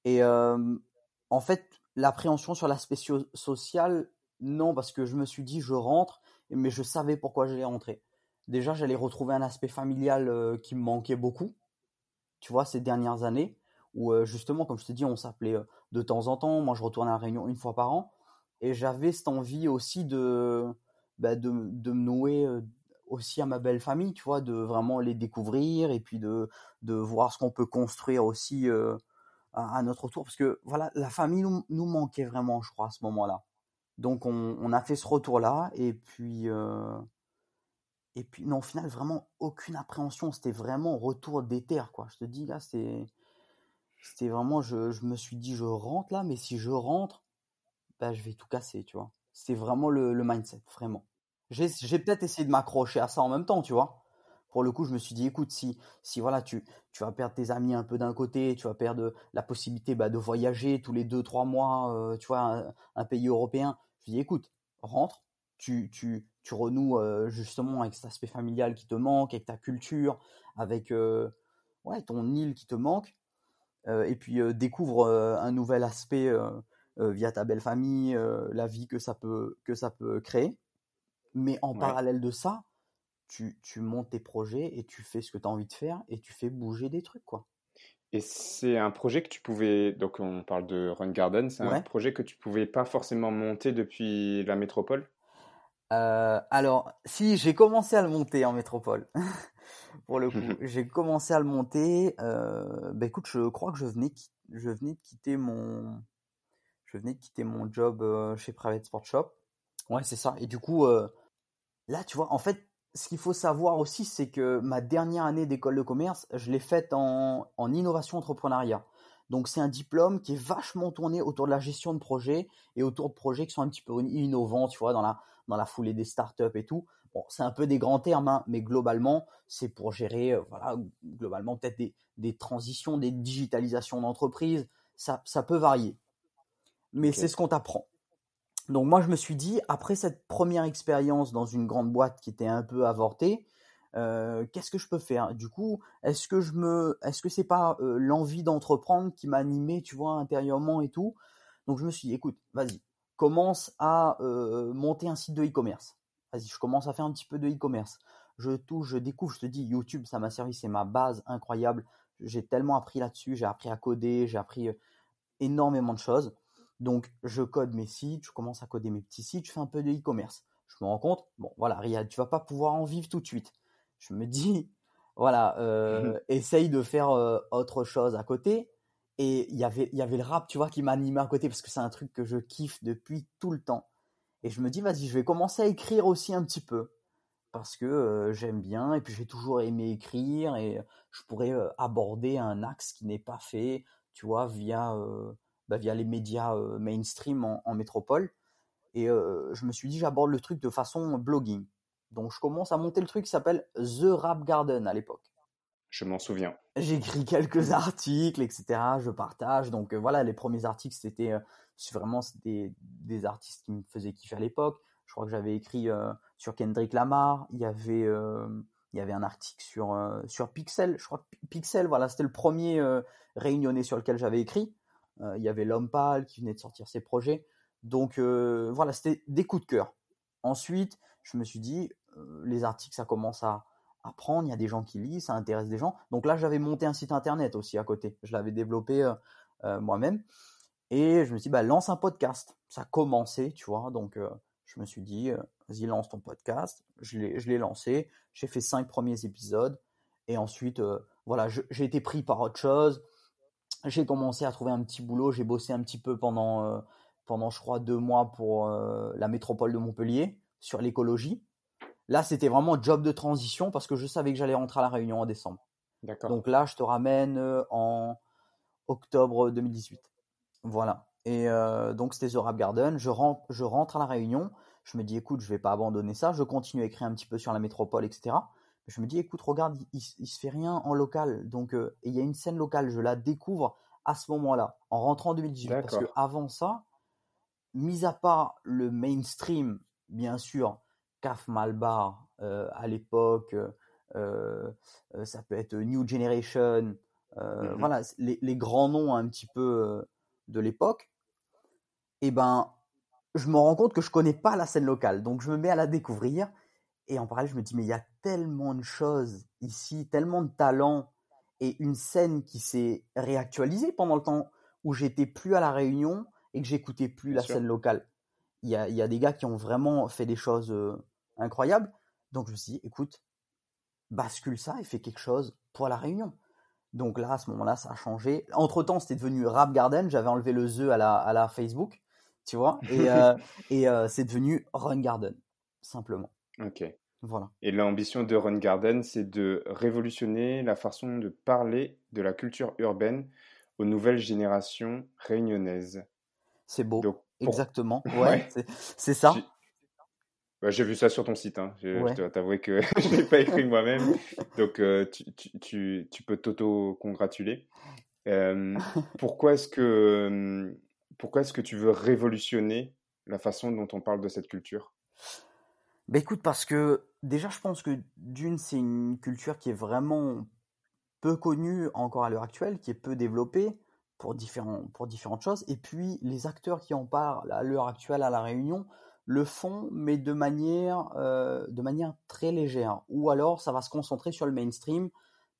Et en fait, l'appréhension sur l'aspect social, non, parce que je me suis dit, je rentre, mais je savais pourquoi j'allais rentrer. Déjà, j'allais retrouver un aspect familial qui me manquait beaucoup, tu vois, ces dernières années, où justement, comme je te dis, on s'appelait de temps en temps. Moi, je retournais à la Réunion une fois par an. Et j'avais cette envie aussi de, bah, de, de, me nouer aussi à ma belle famille, tu vois, de vraiment les découvrir et puis de, de voir ce qu'on peut construire aussi à, notre retour, parce que voilà, la famille nous, nous, manquait vraiment, je crois, à ce moment-là. Donc on, on, a fait ce retour-là, et puis euh, et puis non, au final, vraiment aucune appréhension. C'était vraiment retour d'éther, quoi. Je te dis là, c'est c'était vraiment, je, me suis dit, je rentre là, mais si je rentre, ben, je vais tout casser, tu vois. C'était vraiment le, le mindset, vraiment. J'ai peut-être essayé de m'accrocher à ça en même temps, tu vois pour le coup, je me suis dit, écoute, si, si voilà, tu, tu vas perdre tes amis un peu d'un côté, tu vas perdre la possibilité bah, de voyager tous les deux, trois mois, euh, tu vois, un, pays européen, je me dis, écoute, rentre, tu, tu, tu renoues euh, justement avec cet aspect familial qui te manque, avec ta culture, avec euh, ouais, ton île qui te manque. et puis découvre un nouvel aspect via ta belle famille, la vie que ça peut, que ça peut créer. Mais en parallèle de ça, tu, tu montes tes projets et tu fais ce que tu as envie de faire et tu fais bouger des trucs, quoi. Et c'est un projet que tu pouvais, donc on parle de Run Garden, c'est un projet que tu pouvais pas forcément monter depuis la métropole? Euh, Alors, si, j'ai commencé à le monter en métropole. Pour le coup, j'ai commencé à le monter. Euh, bah écoute, je crois que je venais, je venais de quitter mon, je venais de quitter mon job euh, chez Private Sport Shop. Ouais, c'est ça. Et du coup, euh, là, tu vois, en fait, ce qu'il faut savoir aussi, c'est que ma dernière année d'école de commerce, je l'ai faite en, innovation entrepreneuriat. Donc c'est un diplôme qui est vachement tourné autour de la gestion de projets et autour de projets qui sont un petit peu innovants, tu vois, dans la, dans la foulée des startups et tout. Bon, c'est un peu des grands termes, hein, mais globalement, c'est pour gérer, euh, voilà, globalement peut-être des, des, transitions, des digitalisations d'entreprise. Ça, ça peut varier. Mais c'est ce qu'on t'apprend. Donc moi je me suis dit après cette première expérience dans une grande boîte qui était un peu avortée, euh, qu'est-ce que je peux faire? Du coup, est-ce que je me, est-ce que c'est pas euh, l'envie d'entreprendre qui m'a animé, tu vois, intérieurement et tout? Donc je me suis dit, écoute, vas-y, commence à euh, monter un site de e-commerce. Vas-y, je commence à faire un petit peu de e-commerce. Je touche, je découvre, je te dis, YouTube, ça m'a servi, c'est ma base incroyable. J'ai tellement appris là-dessus, j'ai appris à coder, j'ai appris énormément de choses. Donc, je code mes sites, je commence à coder mes petits sites, je fais un peu de e-commerce. Je me rends compte, bon, voilà, Riyad, tu vas pas pouvoir en vivre tout de suite. Je me dis, voilà, euh, essaye de faire euh, autre chose à côté. Et il y avait, il y avait le rap, tu vois, qui m'animait à côté parce que c'est un truc que je kiffe depuis tout le temps. Et je me dis, vas-y, je vais commencer à écrire aussi un petit peu parce que euh, j'aime bien et puis j'ai toujours aimé écrire et je pourrais aborder un axe qui n'est pas fait, tu vois, via bah, via les médias euh, mainstream en, métropole. Et euh, je me suis dit, j'aborde le truc de façon blogging. Donc je commence à monter le truc qui s'appelle The Rap Garden à l'époque. Je m'en souviens. J'écris quelques articles, etc. Je partage. Donc euh, voilà, les premiers articles, c'était vraiment des, des, artistes qui me faisaient kiffer à l'époque. Je crois que j'avais écrit sur Kendrick Lamar. Il y avait, il y avait un article sur, sur Pixel. Je crois que Pixel, voilà, c'était le premier réunionnais sur lequel j'avais écrit. Euh, il y avait L'Homme Pâle qui venait de sortir ses projets. Donc euh, voilà, c'était des coups de cœur. Ensuite, je me suis dit, euh, les articles, ça commence à, à prendre, il y a des gens qui lisent, ça intéresse des gens. Donc là, j'avais monté un site internet aussi à côté. Je l'avais développé moi-même. Et je me suis dit, bah, lance un podcast. Ça a commencé, tu vois. Donc, je me suis dit, vas-y, lance ton podcast. Je l'ai lancé. J'ai fait cinq premiers épisodes. Et ensuite, voilà, j'ai été pris par autre chose j'ai commencé à trouver un petit boulot. J'ai bossé un petit peu pendant, euh, pendant je crois, deux mois pour euh, la métropole de Montpellier sur l'écologie. Là, c'était vraiment job de transition parce que je savais que j'allais rentrer à la Réunion en décembre. D'accord. Donc là, je te ramène euh, en octobre 2018. Voilà. Et donc, c'était The Rap Garden. Je rentre, je rentre à la Réunion. Je me dis, écoute, je vais pas abandonner ça. Je continue à écrire un petit peu sur la métropole, etc je me dis, écoute, regarde, il, il, se fait rien en local. Donc, euh, il y a une scène locale, je la découvre à ce moment-là, en rentrant en 2018. Parce que avant ça, mis à part le mainstream, bien sûr, CAF Malbar euh, à l'époque, euh, ça peut être New Generation, mmh voilà, les, les, grands noms un petit peu de l'époque. Et eh ben, je me rends compte que je connais pas la scène locale, donc je me mets à la découvrir. Et en parallèle, je me dis, mais il y a tellement de choses ici, tellement de talents et une scène qui s'est réactualisée pendant le temps où j'étais plus à la Réunion et que j'écoutais plus la scène locale. Il y, a, il y a, des gars qui ont vraiment fait des choses euh, incroyables. Donc je me suis dit, écoute, bascule ça et fais quelque chose pour la Réunion. Donc là, à ce moment-là, ça a changé. Entre-temps, c'était devenu Rap Garden. J'avais enlevé le The à la, à la Facebook, tu vois. Et, euh, et euh, c'est devenu Run Garden, simplement. Ok. Voilà. Et l'ambition de Run Garden, c'est de révolutionner la façon de parler de la culture urbaine aux nouvelles générations réunionnaises. C'est beau. Exactement. Ouais, c'est ça. Bah, j'ai vu ça sur ton site. Hein. Je, dois t'avouer que je ne l'ai pas écrit moi-même. Donc, euh, tu, tu, tu, peux t'auto-congratuler. Euh, pourquoi est-ce que, pourquoi est-ce que tu veux révolutionner la façon dont on parle de cette culture? Bah écoute, parce que déjà, je pense que d'une, c'est une culture qui est vraiment peu connu encore à l'heure actuelle, qui est peu développé pour, différents, pour différentes choses. Et puis, les acteurs qui en parlent à l'heure actuelle à La Réunion le font, mais de manière, euh, de manière très légère. Ou alors, ça va se concentrer sur le mainstream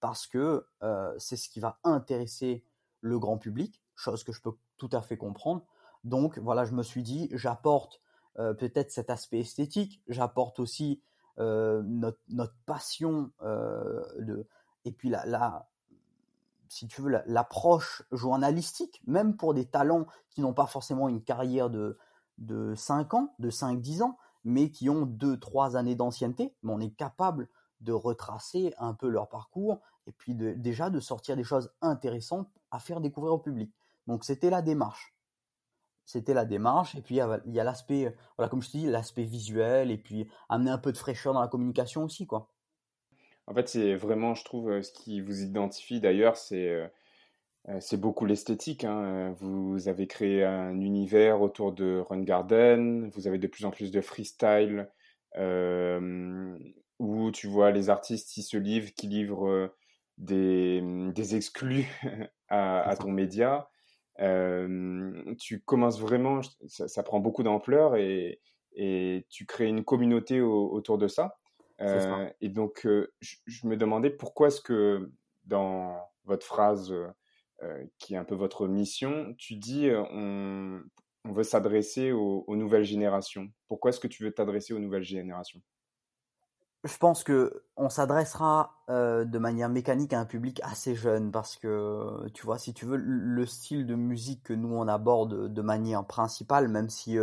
parce que euh, c'est ce qui va intéresser le grand public, chose que je peux tout à fait comprendre. Donc, voilà, je me suis dit, j'apporte euh, peut-être cet aspect esthétique, j'apporte aussi notre, notre, passion de, et puis la, si tu veux, l'approche journalistique, même pour des talents qui n'ont pas forcément une carrière de, de 5 ans, de 5-10 ans, mais qui ont 2-3 années d'ancienneté, mais on est capable de retracer un peu leur parcours et puis de, déjà de sortir des choses intéressantes à faire découvrir au public. Donc c'était la démarche. C'était la démarche et puis il y a l'aspect, voilà comme je te dis, l'aspect visuel et puis amener un peu de fraîcheur dans la communication aussi quoi. En fait, c'est vraiment, je trouve, euh, ce qui vous identifie d'ailleurs, c'est euh, euh, c'est beaucoup l'esthétique. Hein. Vous avez créé un univers autour de Run Garden, vous avez de plus en plus de freestyle, où tu vois les artistes qui se livrent, qui livrent des, des exclus à, ton média. tu commences vraiment, ça, prend beaucoup d'ampleur et, et, tu crées une communauté autour de ça. Euh, et donc, euh, je, me demandais pourquoi est-ce que dans votre phrase, euh, qui est un peu votre mission, tu dis on, on veut s'adresser aux, nouvelles générations. Pourquoi est-ce que tu veux t'adresser aux nouvelles générations? Je pense que on s'adressera de manière mécanique à un public assez jeune parce que tu vois si tu veux le style de musique que nous on aborde de manière principale même si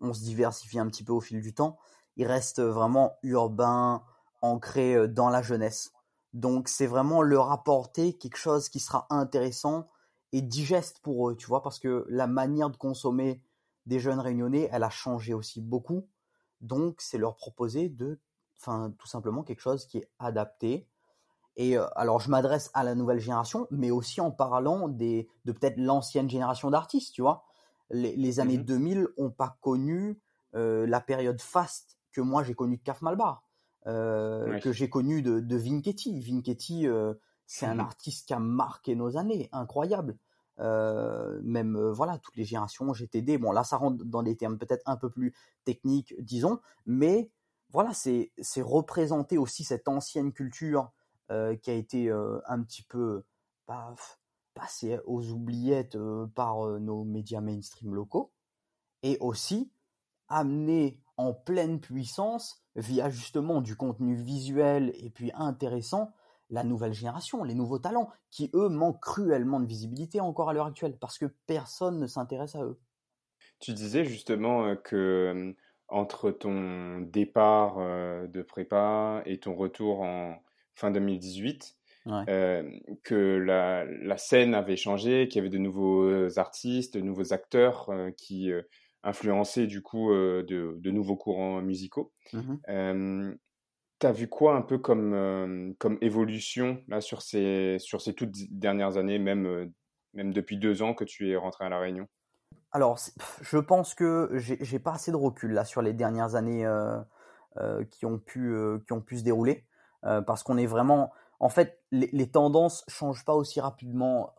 on se diversifie un petit peu au fil du temps il reste vraiment urbain, ancré euh, dans la jeunesse. Donc c'est vraiment leur apporter quelque chose qui sera intéressant et digeste pour eux, tu vois, parce que la manière de consommer des jeunes réunionnais, elle a changé aussi beaucoup. Donc c'est leur proposer de, enfin tout simplement quelque chose qui est adapté. Et euh, alors je m'adresse à la nouvelle génération, mais aussi en parlant des, de peut-être l'ancienne génération d'artistes, tu vois. Les, années 2000 mmh ont pas connu euh, la période faste que moi j'ai connu de Kaf Malbar, euh, que j'ai connu de, de Vinketti. Vinketti, euh, c'est un mmh artiste qui a marqué nos années, incroyable. Euh, même voilà toutes les générations GTD bon là ça rentre dans des termes peut-être un peu plus techniques disons. Mais voilà c'est c'est représenter aussi cette ancienne culture qui a été un petit peu bah, passée aux oubliettes par nos médias mainstream locaux. Et aussi amener en pleine puissance via justement du contenu visuel et puis intéressant la nouvelle génération, les nouveaux talents qui eux manquent cruellement de visibilité encore à l'heure actuelle parce que personne ne s'intéresse à eux. Tu disais justement euh, que euh, entre ton départ euh, de prépa et ton retour en fin 2018, que la, la, scène avait changé, qu'il y avait de nouveaux artistes, de nouveaux acteurs qui influencé du coup euh, de, nouveaux courants musicaux. Mmh tu as vu quoi un peu comme, euh, comme évolution là, sur, ces, sur ces toutes dernières années, même, euh, même depuis deux ans que tu es rentré à La Réunion? Alors, je pense que j'ai pas assez de recul là sur les dernières années qui, ont pu, qui ont pu se dérouler. parce qu'on est vraiment. En fait, les, les tendances changent pas aussi rapidement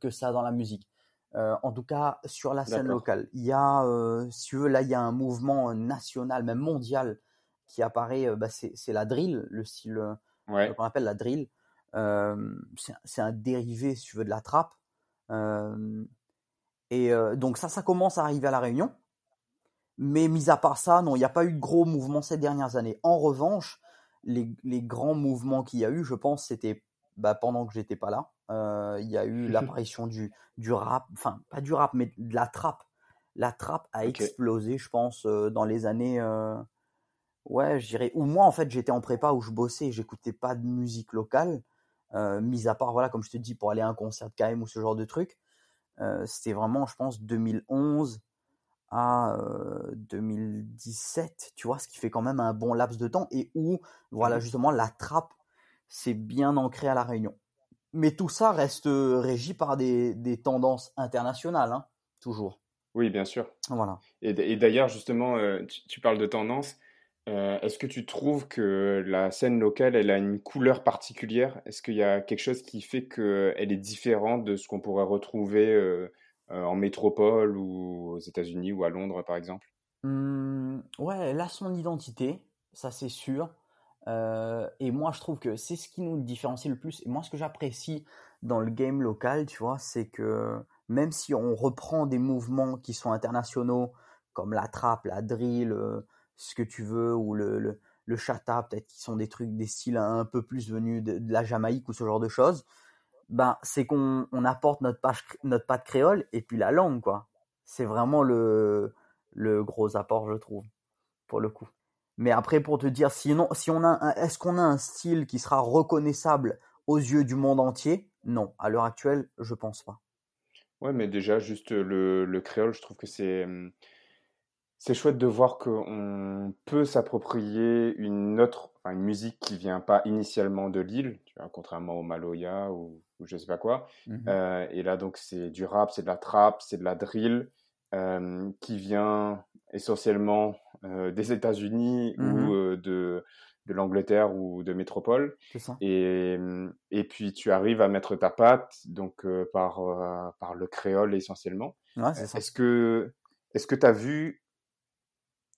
que ça dans la musique. Euh, en tout cas sur la scène locale. Il y a, euh, si tu veux, là, il y a un mouvement national, même mondial, qui apparaît. Euh, bah, c'est la drill, le style qu'on appelle la drill. c'est un dérivé, si tu veux, de la trappe. et donc ça, ça commence à arriver à la Réunion. Mais mis à part ça, non, il n'y a pas eu de gros mouvements ces dernières années. En revanche, les, les grands mouvements qu'il y a eu, je pense, c'était bah, pendant que j'étais pas là. Euh, il y a eu l'apparition du, du rap, enfin pas du rap, mais de la trappe. La trappe a explosé, je pense, euh, dans les années. Euh, ouais, je dirais. Ou moi, en fait, j'étais en prépa où je bossais, j'écoutais pas de musique locale, mis à part, voilà, comme je te dis, pour aller à un concert de KM ou ce genre de truc. C'était vraiment, je pense, 2011 à 2017, tu vois, ce qui fait quand même un bon laps de temps et où, voilà, mmh justement, la trappe c'est bien ancré à la Réunion. Mais tout ça reste euh, régi par des, tendances internationales, hein, toujours. Oui, bien sûr. Voilà. Et, d'ailleurs, justement, euh, tu, parles de tendances. Euh, est-ce que tu trouves que la scène locale, elle a une couleur particulière? Est-ce qu'il y a quelque chose qui fait qu'elle est différente de ce qu'on pourrait retrouver euh, en métropole ou aux États-Unis ou à Londres, par exemple? Mmh, Ouais, elle a son identité, ça c'est sûr. Et moi, je trouve que c'est ce qui nous différencie le plus. Et moi, ce que j'apprécie dans le game local, tu vois, c'est que même si on reprend des mouvements qui sont internationaux, comme la trappe, la drill, ce que tu veux, ou le, le, le chata, peut-être qui sont des trucs, des styles un peu plus venus de, la Jamaïque ou ce genre de choses, ben, c'est qu'on on apporte notre, page, notre patte créole et puis la langue, quoi. C'est vraiment le, le gros apport, je trouve, pour le coup. Mais après, pour te dire, sinon, si on a, est-ce qu'on a un style qui sera reconnaissable aux yeux du monde entier? Non, à l'heure actuelle, je pense pas. Ouais, mais déjà, juste le, le créole, je trouve que c'est c'est chouette de voir qu'on peut s'approprier une autre, enfin une musique qui vient pas initialement de l'île, tu vois, contrairement au Maloya ou, ou je sais pas quoi. Mmh euh, et là, donc, c'est du rap, c'est de la trap, c'est de la drill, euh, qui vient essentiellement euh, des États-Unis ou mmh de, de l'Angleterre ou de métropole. Ça. Et, et puis, tu arrives à mettre ta patte, donc, par, par le créole essentiellement. Ouais, est-ce que, est-ce que tu as vu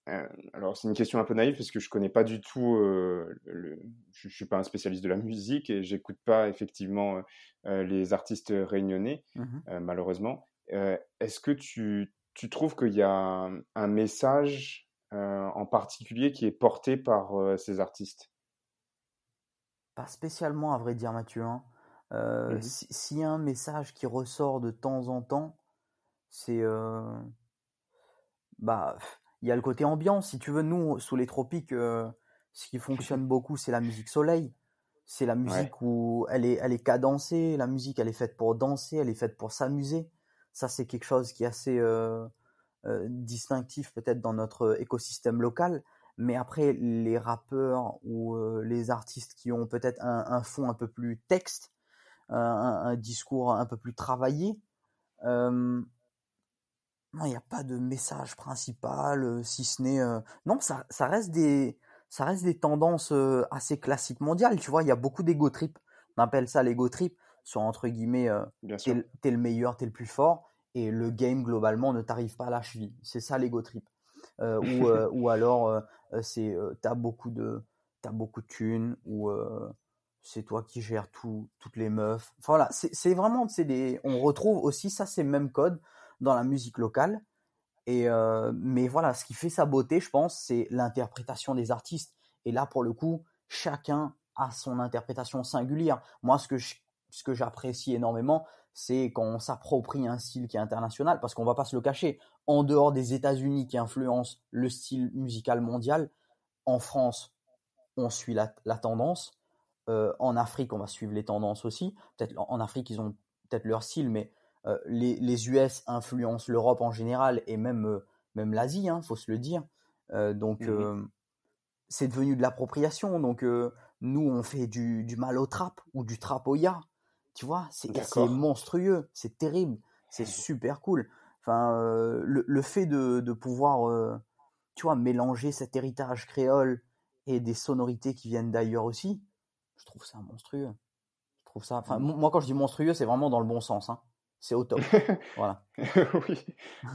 euh, alors c'est une question un peu naïve parce que je connais pas du tout, euh, le, je, ne suis pas un spécialiste de la musique et j'écoute pas effectivement euh, les artistes réunionnais mmh malheureusement. Est-ce que tu, tu trouves qu'il y a un, message en particulier qui est porté par ces artistes Pas spécialement à vrai dire Mathieu. Hein. Mmh s'il y a un message qui ressort de temps en temps, c'est bah il y a le côté ambiance. Si tu veux, nous, sous les tropiques, euh, ce qui fonctionne beaucoup, c'est la musique soleil. C'est la musique où elle est, elle est cadencée. La musique, elle est faite pour danser, elle est faite pour s'amuser. Ça, c'est quelque chose qui est assez euh, euh, distinctif peut-être dans notre écosystème local. Mais après, les rappeurs ou les artistes qui ont peut-être un, fond un peu plus texte, un, un, discours un peu plus travaillé, non, il n'y a pas de message principal, euh, si ce n'est euh, non, ça, ça reste des ça reste des tendances euh, assez classiques mondiales. Tu vois, il y a beaucoup d'ego trip. On appelle ça l'ego trip, soit entre guillemets, t'es, t'es le meilleur, t'es le plus fort, et le game globalement ne t'arrive pas à la cheville. C'est ça l'ego trip. ou, ou alors c'est t'as beaucoup de t'as beaucoup de thunes ou c'est toi qui gères tout, toutes les meufs. Enfin, voilà, c'est, vraiment c'est des on retrouve aussi ça c'est le même code dans la musique locale. Et euh, mais voilà, ce qui fait sa beauté, je pense, c'est l'interprétation des artistes. Et là, pour le coup, chacun a son interprétation singulière. Moi, ce que ce que j'apprécie énormément, c'est quand on s'approprie un style qui est international, parce qu'on va pas se le cacher. En dehors des États-Unis qui influencent le style musical mondial, en France, on suit la, tendance. Euh, en Afrique, on va suivre les tendances aussi. Peut-être en Afrique, ils ont peut-être leur style, mais euh, les, les, US influencent l'Europe en général et même, euh, même l'Asie, hein, faut se le dire. Donc, mmh c'est devenu de l'appropriation. Donc, nous, on fait du, du mal au trap ou du trap au ya. Tu vois, c'est monstrueux, c'est terrible, c'est super cool. Enfin, le, le, fait de, de pouvoir, tu vois, mélanger cet héritage créole et des sonorités qui viennent d'ailleurs aussi, je trouve ça monstrueux. Je trouve ça. Enfin, moi, quand je dis monstrueux, c'est vraiment dans le bon sens. Hein c'est au top. voilà. oui,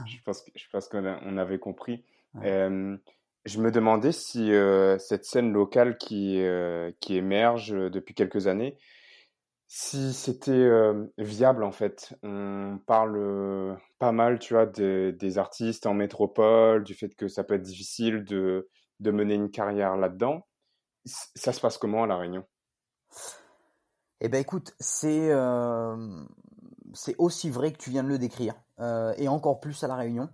je pense, je pense qu'on on avait compris. je me demandais si euh, cette scène locale qui, euh, qui émerge depuis quelques années, si c'était viable en fait. On parle pas mal, tu vois, des artistes en métropole, du fait que ça peut être difficile de, mener une carrière là-dedans. Ça se passe comment à La Réunion? Eh ben écoute, c'est c'est aussi vrai que tu viens de le décrire, euh, et encore plus à La Réunion.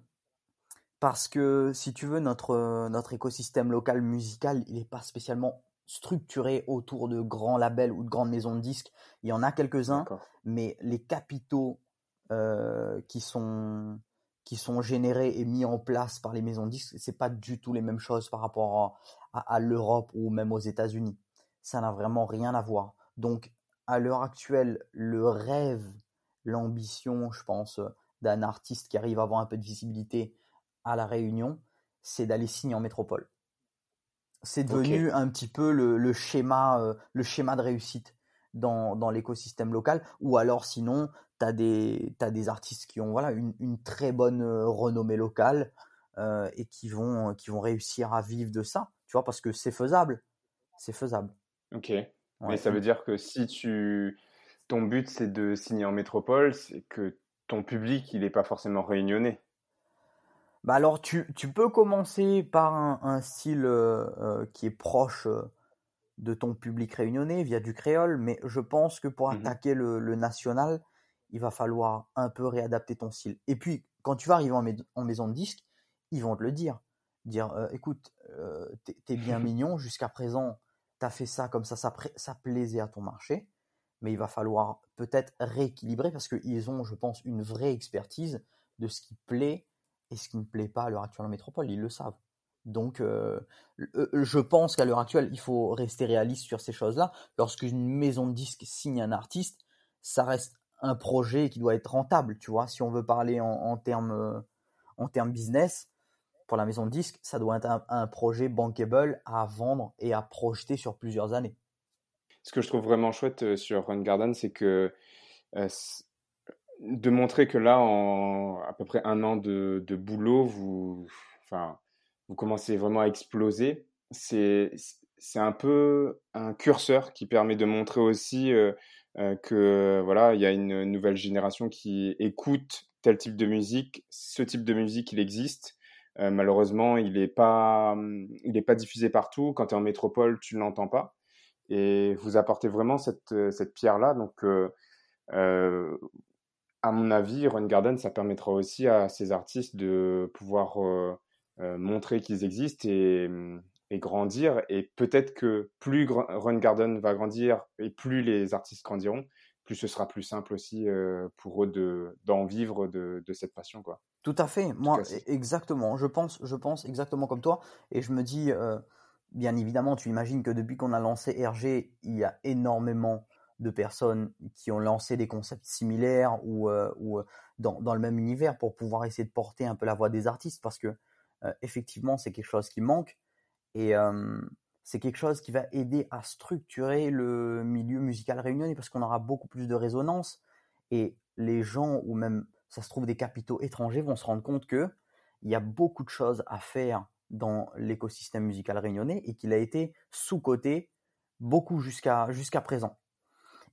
Parce que, si tu veux, notre, notre écosystème local musical, il n'est pas spécialement structuré autour de grands labels ou de grandes maisons de disques. Il y en a quelques-uns, mais les capitaux euh, qui, sont, qui sont générés et mis en place par les maisons de disques, c'est pas du tout les mêmes choses par rapport à l'Europe ou même aux États-Unis. Ça n'a vraiment rien à voir. Donc, à l'heure actuelle, le rêve l'ambition, je pense, d'un artiste qui arrive à avoir un peu de visibilité à la Réunion, c'est d'aller signer en métropole. C'est devenu un petit peu le, schéma, le schéma de réussite dans, dans l'écosystème local. Ou alors, sinon, tu as des, des artistes qui ont voilà, une, une très bonne renommée locale et qui vont, qui vont réussir à vivre de ça. Tu vois, parce que c'est faisable. C'est faisable. Ok. Mais ça veut dire que si tu ton but c'est de signer en métropole, c'est que ton public il n'est pas forcément réunionnais. Bah alors tu, tu peux commencer par un, style euh, euh, qui est proche euh, de ton public réunionnais via du créole, mais je pense que pour mmh attaquer le, national, il va falloir un peu réadapter ton style. Et puis quand tu vas arriver en, en maison de disque, ils vont te le dire. Dire écoute, t'es bien mignon, jusqu'à présent tu as fait ça comme ça, ça, ça plaisait à ton marché, mais il va falloir peut-être rééquilibrer parce qu'ils ont, je pense, une vraie expertise de ce qui plaît et ce qui ne plaît pas à l'heure actuelle en métropole. Ils le savent. Donc, euh, euh, je pense qu'à l'heure actuelle, il faut rester réaliste sur ces choses-là. Lorsqu'une maison de disques signe un artiste, ça reste un projet qui doit être rentable, tu vois. Si on veut parler en, termes euh, en termes business, pour la maison de disques, ça doit être un, projet bankable à vendre et à projeter sur plusieurs années. Ce que je trouve vraiment chouette sur Run Garden, c'est que de montrer que là, en à peu près un an de, boulot, vous, enfin, vous commencez vraiment à exploser. C'est un peu un curseur qui permet de montrer aussi euh, euh, que voilà, il y a une nouvelle génération qui écoute tel type de musique, ce type de musique, il existe. Euh, malheureusement, il n'est pas, pas diffusé partout. Quand tu es en métropole, tu ne l'entends pas. Et vous apportez vraiment cette, cette pierre-là. Donc, à mon avis, Run Garden, ça permettra aussi à ces artistes de pouvoir euh, euh, montrer qu'ils existent et, grandir. Et peut-être que plus Run Garden va grandir et plus les artistes grandiront, plus ce sera plus simple aussi euh, pour eux d'en vivre de, cette passion. Quoi. Tout à fait. Moi, e, exactement. Je pense, je pense exactement comme toi. Et je me dis, bien évidemment, tu imagines que depuis qu'on a lancé RG, il y a énormément de personnes qui ont lancé des concepts similaires ou, euh, euh, dans, dans, le même univers pour pouvoir essayer de porter un peu la voix des artistes parce que euh, effectivement c'est quelque chose qui manque et c'est quelque chose qui va aider à structurer le milieu musical réunionnais parce qu'on aura beaucoup plus de résonance et les gens ou même ça se trouve des capitaux étrangers vont se rendre compte que il y a beaucoup de choses à faire dans l'écosystème musical réunionnais et qu'il a été sous-coté beaucoup jusqu'à jusqu'à présent.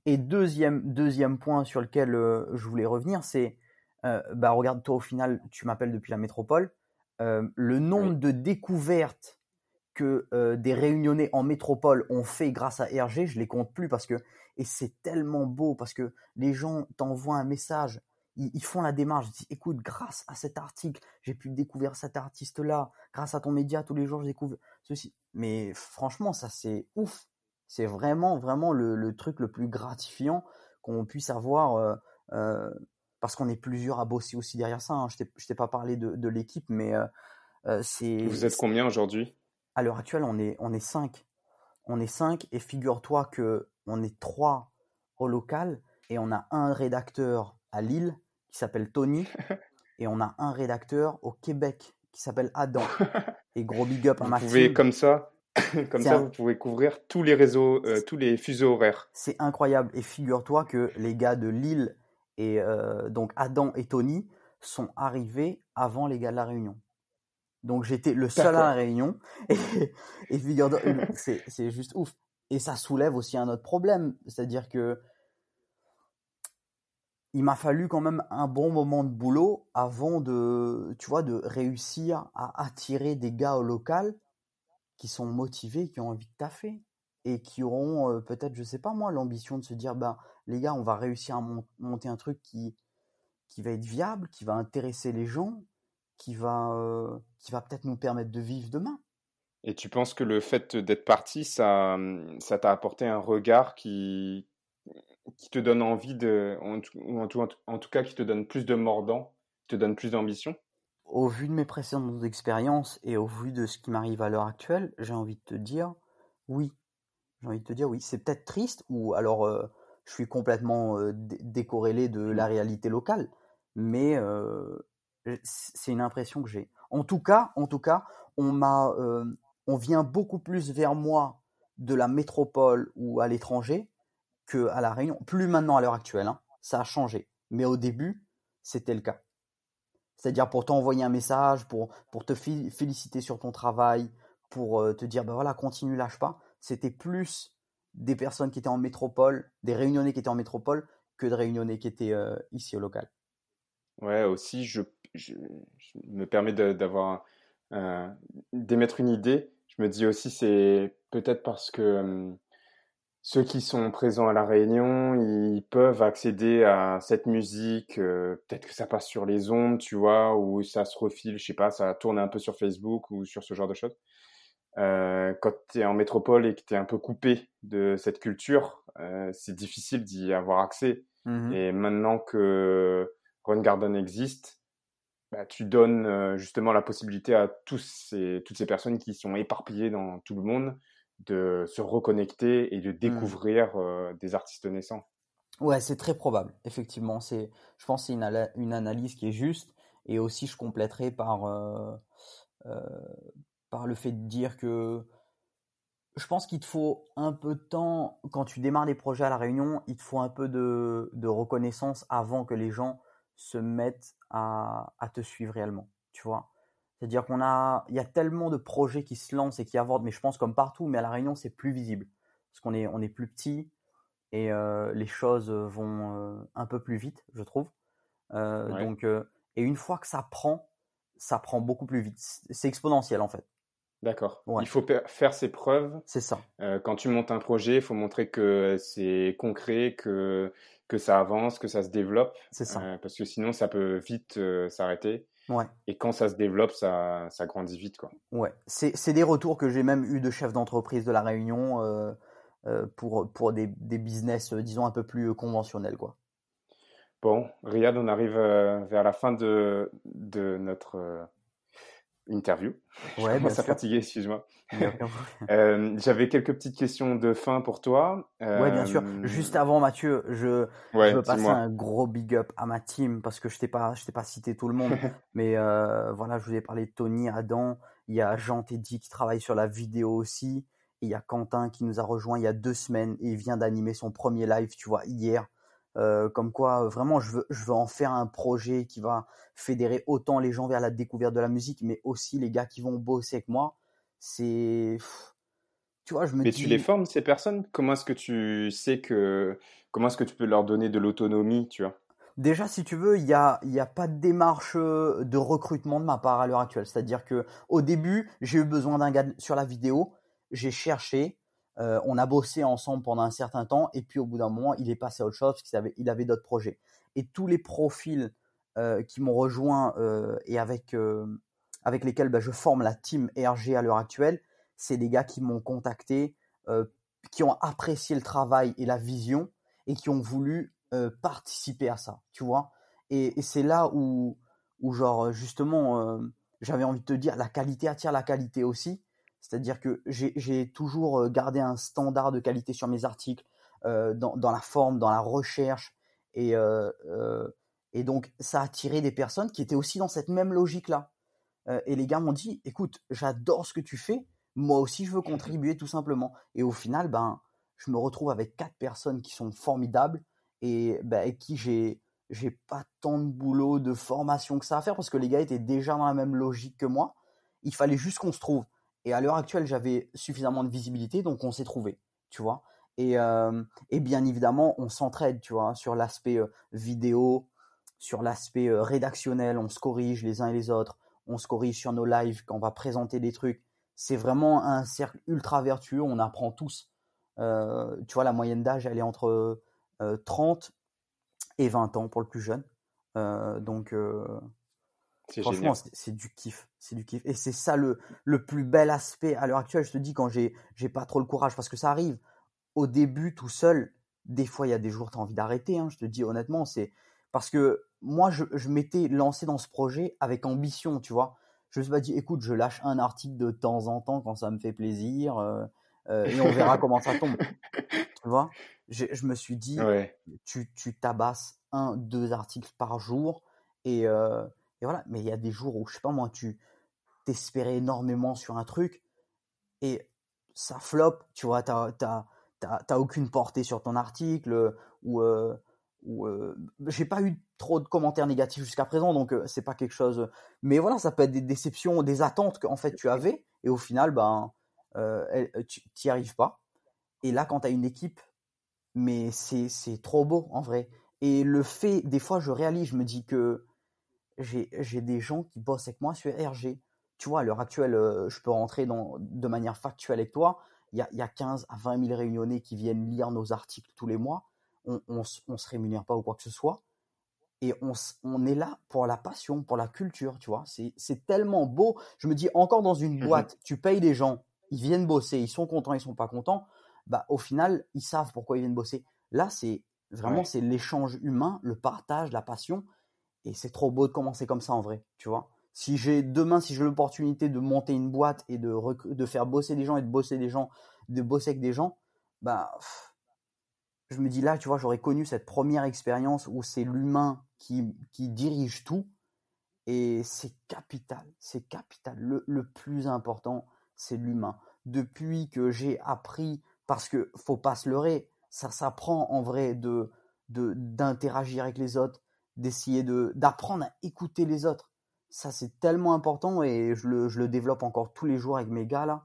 Et deuxième, deuxième point sur lequel euh, je voulais revenir, c'est, euh, bah, regarde, toi au final, tu m'appelles depuis la métropole. Euh, le nombre de découvertes que des réunionnais en métropole ont fait grâce à RG, je les compte plus parce que, et c'est tellement beau parce que les gens t'envoient un message, ils, font la démarche, ils disent, écoute, grâce à cet article, j'ai pu découvrir cet artiste-là, grâce à ton média, tous les jours je découvre ceci. Mais franchement, ça c'est ouf c'est vraiment, vraiment le, truc le plus gratifiant qu'on puisse avoir euh, euh, parce qu'on est plusieurs à bosser aussi derrière ça. Hein. Je ne t'ai pas parlé de, l'équipe, mais euh, c'est. Vous êtes combien aujourd'hui? À l'heure actuelle, on est, on est cinq. On est cinq et figure-toi que on est trois au local et on a un rédacteur à Lille qui s'appelle Tony et on a un rédacteur au Québec qui s'appelle Adam. Et gros big up à Maxime. Vous pouvez comme ça Comme ça, vous pouvez couvrir tous les réseaux, euh, tous les fuseaux horaires. C'est incroyable. Et figure-toi que les gars de Lille et euh, donc Adam et Tony sont arrivés avant les gars de la Réunion. Donc j'étais le seul à la Réunion. Et, figure-toi, c'est juste ouf. Et ça soulève aussi un autre problème, c'est-à-dire que il m'a fallu quand même un bon moment de boulot avant de, tu vois, de réussir à attirer des gars au local qui sont motivés, qui ont envie de taffer et qui auront euh, peut-être, je sais pas moi, l'ambition de se dire, ben les gars, on va réussir à monter un truc qui, qui va être viable, qui va intéresser les gens, qui va, euh, va peut-être nous permettre de vivre demain. Et tu penses que le fait d'être parti, ça, ça t'a apporté un regard qui, qui te donne envie de, ou en tout, en tout cas qui te donne plus de mordant, qui te donne plus d'ambition? Au vu de mes précédentes expériences et au vu de ce qui m'arrive à l'heure actuelle, j'ai envie de te dire oui. J'ai envie de te dire oui. C'est peut-être triste ou alors euh, je suis complètement euh, décorrélé de la réalité locale, mais euh, c'est une impression que j'ai. En tout cas, en tout cas, on m'a on vient beaucoup plus vers moi de la métropole ou à l'étranger que à la Réunion. Plus maintenant à l'heure actuelle, hein, ça a changé. Mais au début, c'était le cas. C'est-à-dire pour t'envoyer un message, pour, te féliciter sur ton travail, pour euh, te dire, ben voilà, continue, lâche pas. C'était plus des personnes qui étaient en métropole, des réunionnais qui étaient en métropole, que de réunionnais qui étaient euh, ici au local. Ouais, aussi, je, je, me permets d'avoir, d'émettre une idée. Je me dis aussi, c'est peut-être parce que ceux qui sont présents à la Réunion, ils peuvent accéder à cette musique. peut-être que ça passe sur les ondes, tu vois, ou ça se refile, je sais pas, ça tourne un peu sur Facebook ou sur ce genre de choses. Euh, quand tu es en métropole et que tu es un peu coupé de cette culture, euh, c'est difficile d'y avoir accès. Mmh et maintenant que Run Garden existe, bah, tu donnes euh, justement la possibilité à tous ces, toutes ces personnes qui sont éparpillées dans tout le monde de se reconnecter et de mmh. découvrir des artistes naissants. Ouais, c'est très probable, effectivement. C'est, je pense que c'est une, une, analyse qui est juste. Et aussi, je compléterai par, par le fait de dire que je pense qu'il te faut un peu de temps, quand tu démarres des projets à La Réunion, il te faut un peu de, de reconnaissance avant que les gens se mettent à, à te suivre réellement, tu vois? C'est-à-dire qu'on a, il y a tellement de projets qui se lancent et qui abordent, mais je pense comme partout, mais à La Réunion, c'est plus visible. Parce qu'on est, on est plus petit et euh, les choses vont euh, un peu plus vite, je trouve. Euh, donc, et une fois que ça prend, ça prend beaucoup plus vite. C'est exponentiel en fait. D'accord. Il faut faire ses preuves. C'est ça. Quand tu montes un projet, il faut montrer que c'est concret, que, que ça avance, que ça se développe. C'est ça. Parce que sinon, ça peut vite s'arrêter. Ouais. Et quand ça se développe, ça, ça grandit vite. Quoi. Ouais. C'est des retours que j'ai même eu de chefs d'entreprise de la Réunion pour, pour des, des business, disons, un peu plus conventionnels. Quoi. Bon, Riyad, on arrive vers la fin de, de notre interview. Ouais, je commence à fatiguer, excuse-moi. euh, J'avais quelques petites questions de fin pour toi. Euh... Ouais, bien sûr. Euh, Juste avant, Mathieu, je, je veux passer un gros big up à ma team parce que je t'ai pas, je t'ai pas cité tout le monde, mais euh, voilà, je vous ai parlé de Tony, Adam. Il y a Jean Teddy qui travaille sur la vidéo aussi. Et il y a Quentin qui nous a rejoint il y a deux semaines et il vient d'animer son premier live, tu vois, hier. Euh, comme quoi, vraiment, je veux, je veux en faire un projet qui va fédérer autant les gens vers la découverte de la musique, mais aussi les gars qui vont bosser avec moi. C'est, tu vois, je me mais tu les formes ces personnes? Comment est-ce que tu sais que, comment est-ce que tu peux leur donner de l'autonomie, tu vois? Déjà, si tu veux, il n'y a, y a pas de démarche euh, de recrutement de ma part à l'heure actuelle. C'est-à-dire que au début, j'ai eu besoin d'un gars sur la vidéo, j'ai cherché, euh, on a bossé ensemble pendant un certain temps et puis au bout d'un moment, il est passé à autre chose parce qu'il avait, il avait d'autres projets. Et tous les profils euh, qui m'ont rejoint euh, et avec, avec lesquels bah, je forme la team RG à l'heure actuelle, c'est des gars qui m'ont contacté, qui ont apprécié le travail et la vision et qui ont voulu participer à ça, tu vois. Et, et c'est là où, où, genre, justement, j'avais envie de te dire, la qualité attire la qualité aussi. C'est-à-dire que j'ai toujours gardé un standard de qualité sur mes articles, euh, dans, la forme, dans la recherche. Et, euh, euh, et donc, ça a attiré des personnes qui étaient aussi dans cette même logique-là. et les gars m'ont dit, écoute, j'adore ce que tu fais, moi aussi je veux contribuer tout simplement. Et au final, ben, je me retrouve avec quatre personnes qui sont formidables et ben, avec qui j'ai j'ai pas tant de boulot, de formation que ça à faire parce que les gars étaient déjà dans la même logique que moi. Il fallait juste qu'on se trouve. Et à l'heure actuelle, j'avais suffisamment de visibilité, donc on s'est trouvé, tu vois. Et, euh, bien évidemment, on s'entraide, tu vois, sur l'aspect euh, vidéo, sur l'aspect euh, rédactionnel, on se corrige les uns et les autres, on se corrige sur nos lives quand on va présenter des trucs. C'est vraiment un cercle ultra vertueux, on apprend tous. tu vois, la moyenne d'âge, elle est entre 30 et 20 ans pour le plus jeune. donc, Franchement, c'est du kiff, c'est du kiff. Et c'est ça le, le plus bel aspect à l'heure actuelle. Je te dis quand j'ai j'ai pas trop le courage parce que ça arrive au début tout seul. Des fois, il y a des jours tu as envie d'arrêter. Hein, je te dis honnêtement, c'est parce que moi, je, je m'étais lancé dans ce projet avec ambition, tu vois. Je me suis pas dit, écoute, je lâche un article de temps en temps quand ça me fait plaisir euh, euh, et on verra comment ça tombe. Tu vois? Je me suis dit, tu, tu tabasses un, deux articles par jour et euh, et voilà, mais il y a des jours où, je sais pas moi, tu t'espérais énormément sur un truc, et ça flop, tu vois, t'as t'as aucune portée sur ton article ou euh, ou euh, j'ai pas eu trop de commentaires négatifs jusqu'à présent, donc euh, c'est pas quelque chose. Mais voilà, ça peut être des déceptions, des attentes qu'en fait tu avais et au final, ben euh, tu n'y arrives pas. Et là, quand tu as une équipe, mais c'est trop beau en vrai. Et le fait, des fois, je réalise, je me dis que j'ai des gens qui bossent avec moi sur RG. Tu vois, à l'heure actuelle, euh, je peux rentrer dans, de manière factuelle avec toi. Il y a, y a 15 à 20 000 réunionnais qui viennent lire nos articles tous les mois. On, on, on se rémunère pas ou quoi que ce soit. Et on, on est là pour la passion, pour la culture, tu vois. C'est tellement beau. Je me dis, encore dans une mmh boîte, tu payes des gens, ils viennent bosser, ils sont contents, ils sont pas contents. Bah, au final, ils savent pourquoi ils viennent bosser. Là, c'est vraiment c'est l'échange humain, le partage, la passion. Et c'est trop beau de commencer comme ça en vrai, tu vois. Si j'ai demain, si j'ai l'opportunité de monter une boîte et de, faire bosser des gens et de bosser des gens, de bosser avec des gens, bah, je me dis là, tu vois, j'aurais connu cette première expérience où c'est l'humain qui, qui dirige tout. Et c'est capital, c'est capital. Le, le plus important, c'est l'humain. Depuis que j'ai appris, parce que faut pas se leurrer, ça s'apprend en vrai de d'interagir avec les autres, d'essayer de d'apprendre à écouter les autres. Ça c'est tellement important et je le, je le développe encore tous les jours avec mes gars là.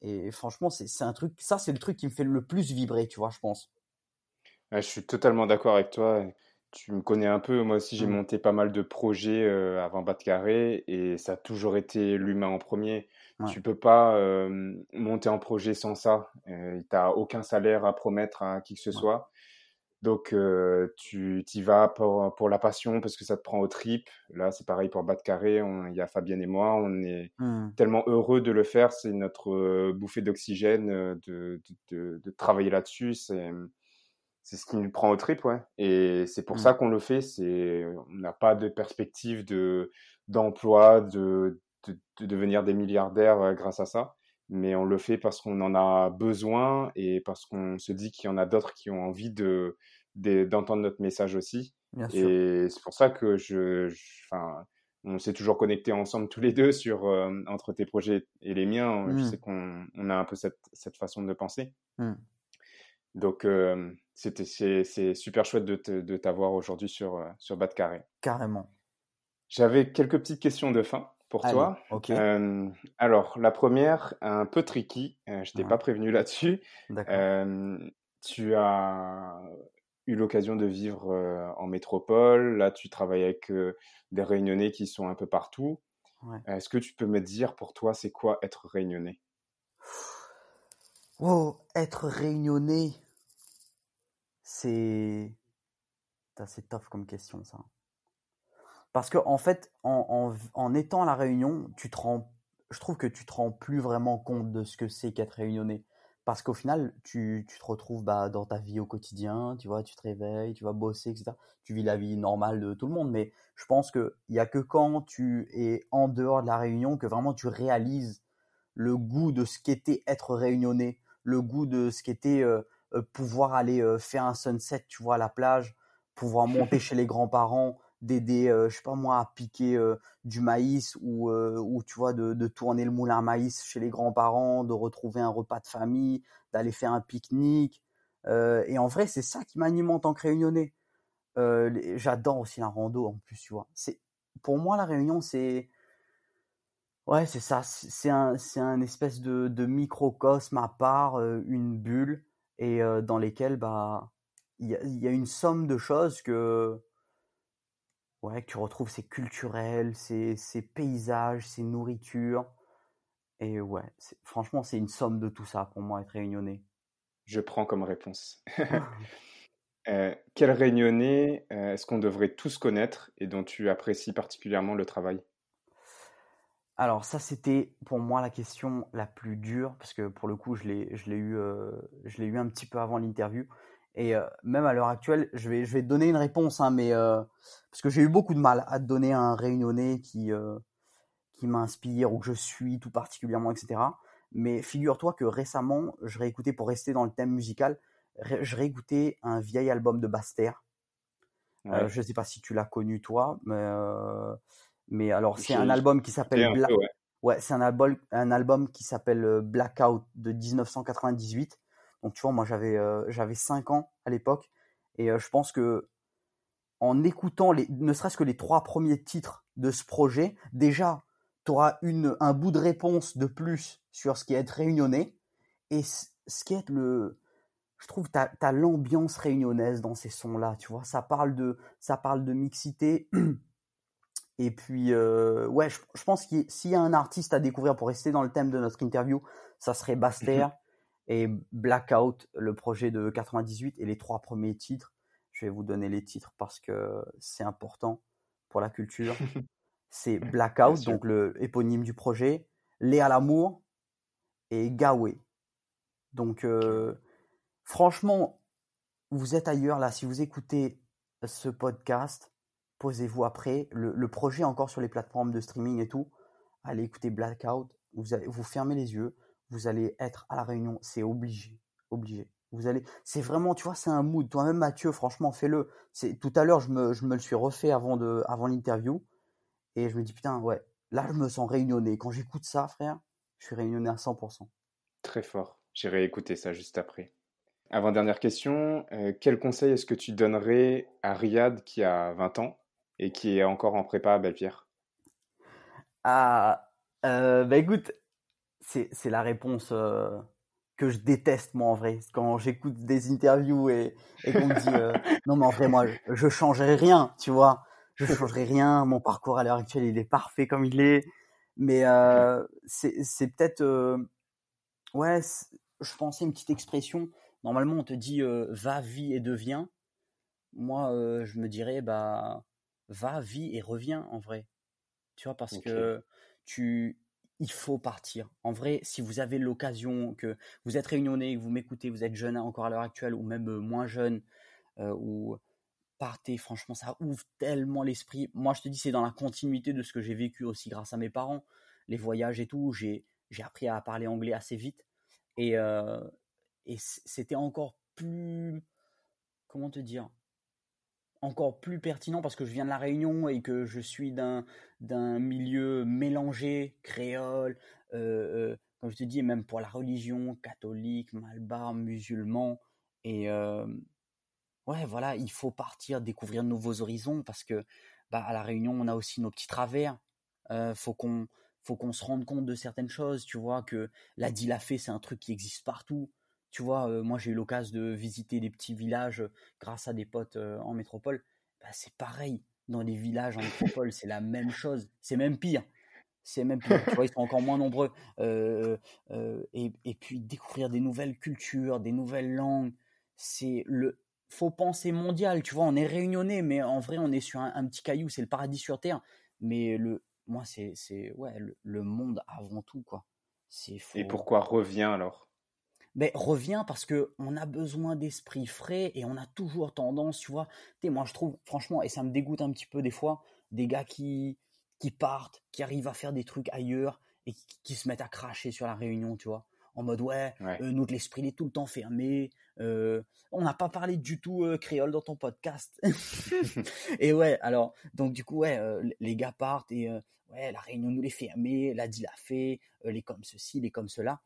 Et franchement c'est un truc, ça c'est le truc qui me fait le plus vibrer, tu vois, je pense. je suis totalement d'accord avec toi. Tu me connais un peu, moi aussi j'ai mmh. monté pas mal de projets euh, avant Bas de Carré et ça a toujours été l'humain en premier. Tu peux pas euh, monter en projet sans ça. Euh, tu n'as aucun salaire à promettre à qui que ce soit. Donc, euh, tu y vas pour, pour, la passion parce que ça te prend au trip. Là, c'est pareil pour Bas de Carré. Il y a Fabienne et moi. On est mmh. tellement heureux de le faire. C'est notre bouffée d'oxygène de, de, de, travailler là-dessus. C'est, c'est ce qui nous prend au trip, ouais. Et c'est pour mmh. ça qu'on le fait. C'est, on n'a pas de perspective de, d'emploi, de, de, devenir des milliardaires grâce à ça. Mais on le fait parce qu'on en a besoin et parce qu'on se dit qu'il y en a d'autres qui ont envie de, d'entendre notre message aussi. et c'est pour ça que je, enfin, on s'est toujours connectés ensemble tous les deux sur euh, entre tes projets et les miens. Je mmh. sais qu'on on a un peu cette, cette façon de penser. Mmh. Donc euh, c'était c'est, super chouette de, t'avoir aujourd'hui sur sur Bas de Carré. Carrément. J'avais quelques petites questions de fin pour toi. Euh, alors, la première, un peu tricky, euh, je t'ai pas prévenu là-dessus. Euh, tu as eu l'occasion de vivre en métropole, là tu travailles avec des réunionnais qui sont un peu partout. Est-ce que tu peux me dire pour toi, c'est quoi être réunionnais? Oh, être réunionnais, c'est... C'est tough comme question ça. Parce que en fait, en, en, étant à la Réunion, tu te rends, je trouve que tu te rends plus vraiment compte de ce que c'est qu'être réunionnais. Parce qu'au final, tu, tu, te retrouves bah, dans ta vie au quotidien, tu vois, tu te réveilles, tu vas bosser, etc. Tu vis la vie normale de tout le monde, mais je pense qu'il n'y a que quand tu es en dehors de la Réunion que vraiment tu réalises le goût de ce qu'était être réunionnais, le goût de ce qu'était euh, euh, pouvoir aller euh, faire un sunset, tu vois, à la plage, pouvoir monter chez les grands-parents, d'aider, euh, je sais pas moi, à piquer euh, du maïs ou, euh, ou tu vois, de, de, tourner le moulin maïs chez les grands-parents, de retrouver un repas de famille, d'aller faire un pique-nique. et en vrai, c'est ça qui m'anime en tant que réunionnais. J'adore aussi la rando en plus, tu vois. C'est, pour moi, la réunion, c'est. Ouais, c'est ça. C'est un, c'est un espèce de, de microcosme à part, une bulle, et dans lesquelles, bah, il y a une somme de choses que ouais, que tu retrouves ces culturels, ces, ces paysages, ces nourritures. Et ouais, franchement, c'est une somme de tout ça pour moi, être réunionnais. Je prends comme réponse. euh, quel réunionnais euh, est-ce qu'on devrait tous connaître et dont tu apprécies particulièrement le travail? Alors ça c'était pour moi la question la plus dure parce que pour le coup je l'ai je l'ai eu euh, je l'ai eu un petit peu avant l'interview et euh, même à l'heure actuelle, je vais, je vais te donner une réponse, hein, mais euh, parce que j'ai eu beaucoup de mal à te donner un réunionnais qui, euh, qui m'inspire ou que je suis tout particulièrement, etc. Mais figure-toi que récemment, je réécoutais, pour rester dans le thème musical, je réécoutais un vieil album de Baster. je ne sais pas si tu l'as connu toi, mais, mais alors c'est un album qui s'appelle. Ouais, c'est un album, un album qui s'appelle Blackout de 1998. Donc tu vois, moi j'avais j'avais 5 ans à l'époque et je pense que en écoutant les, ne serait-ce que les trois premiers titres de ce projet, déjà tu auras une un bout de réponse de plus sur ce qui est être réunionnais et ce qui est le je trouve tu as, l'ambiance réunionnaise dans ces sons là, tu vois, ça parle de ça parle de mixité et puis ouais, je, pense qu'il s'il y a un artiste à découvrir pour rester dans le thème de notre interview, ça serait Baster. Et Blackout, le projet de 98 et les trois premiers titres. Je vais vous donner les titres parce que c'est important pour la culture. C'est Blackout, donc le éponyme du projet, Léa l'amour et Gawé. Donc euh, franchement, vous êtes ailleurs là. Si vous écoutez ce podcast, posez-vous après. Le, projet encore sur les plateformes de streaming et tout. Allez écouter Blackout. Vous, allez, vous fermez les yeux vous allez être à la réunion, c'est obligé, obligé. Vous allez, c'est vraiment, tu vois, c'est un mood. Toi-même, Mathieu, franchement, fais-le. C'est tout à l'heure, je me, je me le suis refait avant de, avant l'interview, et je me dis putain, ouais, là, je me sens réunionné. Quand j'écoute ça, frère, je suis réunionné à 100%. Très fort. J'irai écouter ça juste après. Avant dernière question, euh, quel conseil est-ce que tu donnerais à Riyad qui a 20 ans et qui est encore en prépa à Belle-Pierre Ah, euh, bah écoute, c'est la réponse euh, que je déteste moi en vrai. Quand j'écoute des interviews et, et qu'on me dit euh, non mais en vrai moi je, je changerai rien, tu vois, je changerai rien. Mon parcours à l'heure actuelle il est parfait comme il est, mais euh, c'est peut-être ouais, je pensais une petite expression. Normalement on te dit va, vis et deviens. Moi je me dirais bah va, vis et reviens en vrai. Tu vois parce que tu il faut partir. En vrai, si vous avez l'occasion, que vous êtes réunionnais, que vous m'écoutez, vous êtes jeune encore à l'heure actuelle, ou même euh, moins jeune, euh, ou partez, franchement, ça ouvre tellement l'esprit. Moi, je te dis, c'est dans la continuité de ce que j'ai vécu aussi grâce à mes parents, les voyages et tout. J'ai, appris à parler anglais assez vite. Et, euh, et c'était encore plus, comment te dire, encore plus pertinent parce que je viens de la Réunion et que je suis d'un d'un milieu mélangé, créole, euh, euh, comme je te dis, même pour la religion, catholique, malbar, musulman. Et euh, ouais, voilà, il faut partir découvrir de nouveaux horizons parce que bah, à la Réunion, on a aussi nos petits travers. Faut qu'on faut qu'on se rende compte de certaines choses, tu vois, que la dilafé, c'est un truc qui existe partout. Tu vois, euh, moi j'ai eu l'occasion de visiter des petits villages grâce à des potes euh, en métropole. Bah, c'est pareil dans les villages en métropole, c'est la même chose. C'est même pire. C'est même pire. Tu vois, ils sont encore moins nombreux. et, et, puis découvrir des nouvelles cultures, des nouvelles langues. C'est le. Faut penser mondial. Tu vois, on est réunionnais, mais en vrai, on est sur un, petit caillou. C'est le paradis sur terre. Mais le, moi, c'est, ouais, le, monde avant tout, quoi. Et pourquoi revient alors? Ben, revient parce que on a besoin d'esprit frais et on a toujours tendance, tu vois. Tu moi, je trouve, franchement, et ça me dégoûte un petit peu des fois, des gars qui, qui partent, qui arrivent à faire des trucs ailleurs et qui, se mettent à cracher sur la réunion, tu vois. En mode, ouais, euh, nous, l'esprit est tout le temps fermé. Euh, on n'a pas parlé du tout euh, créole dans ton podcast. et ouais, alors, donc du coup, ouais, les gars partent et ouais, la réunion nous les fermée, la dit la fait, les comme ceci, les comme cela.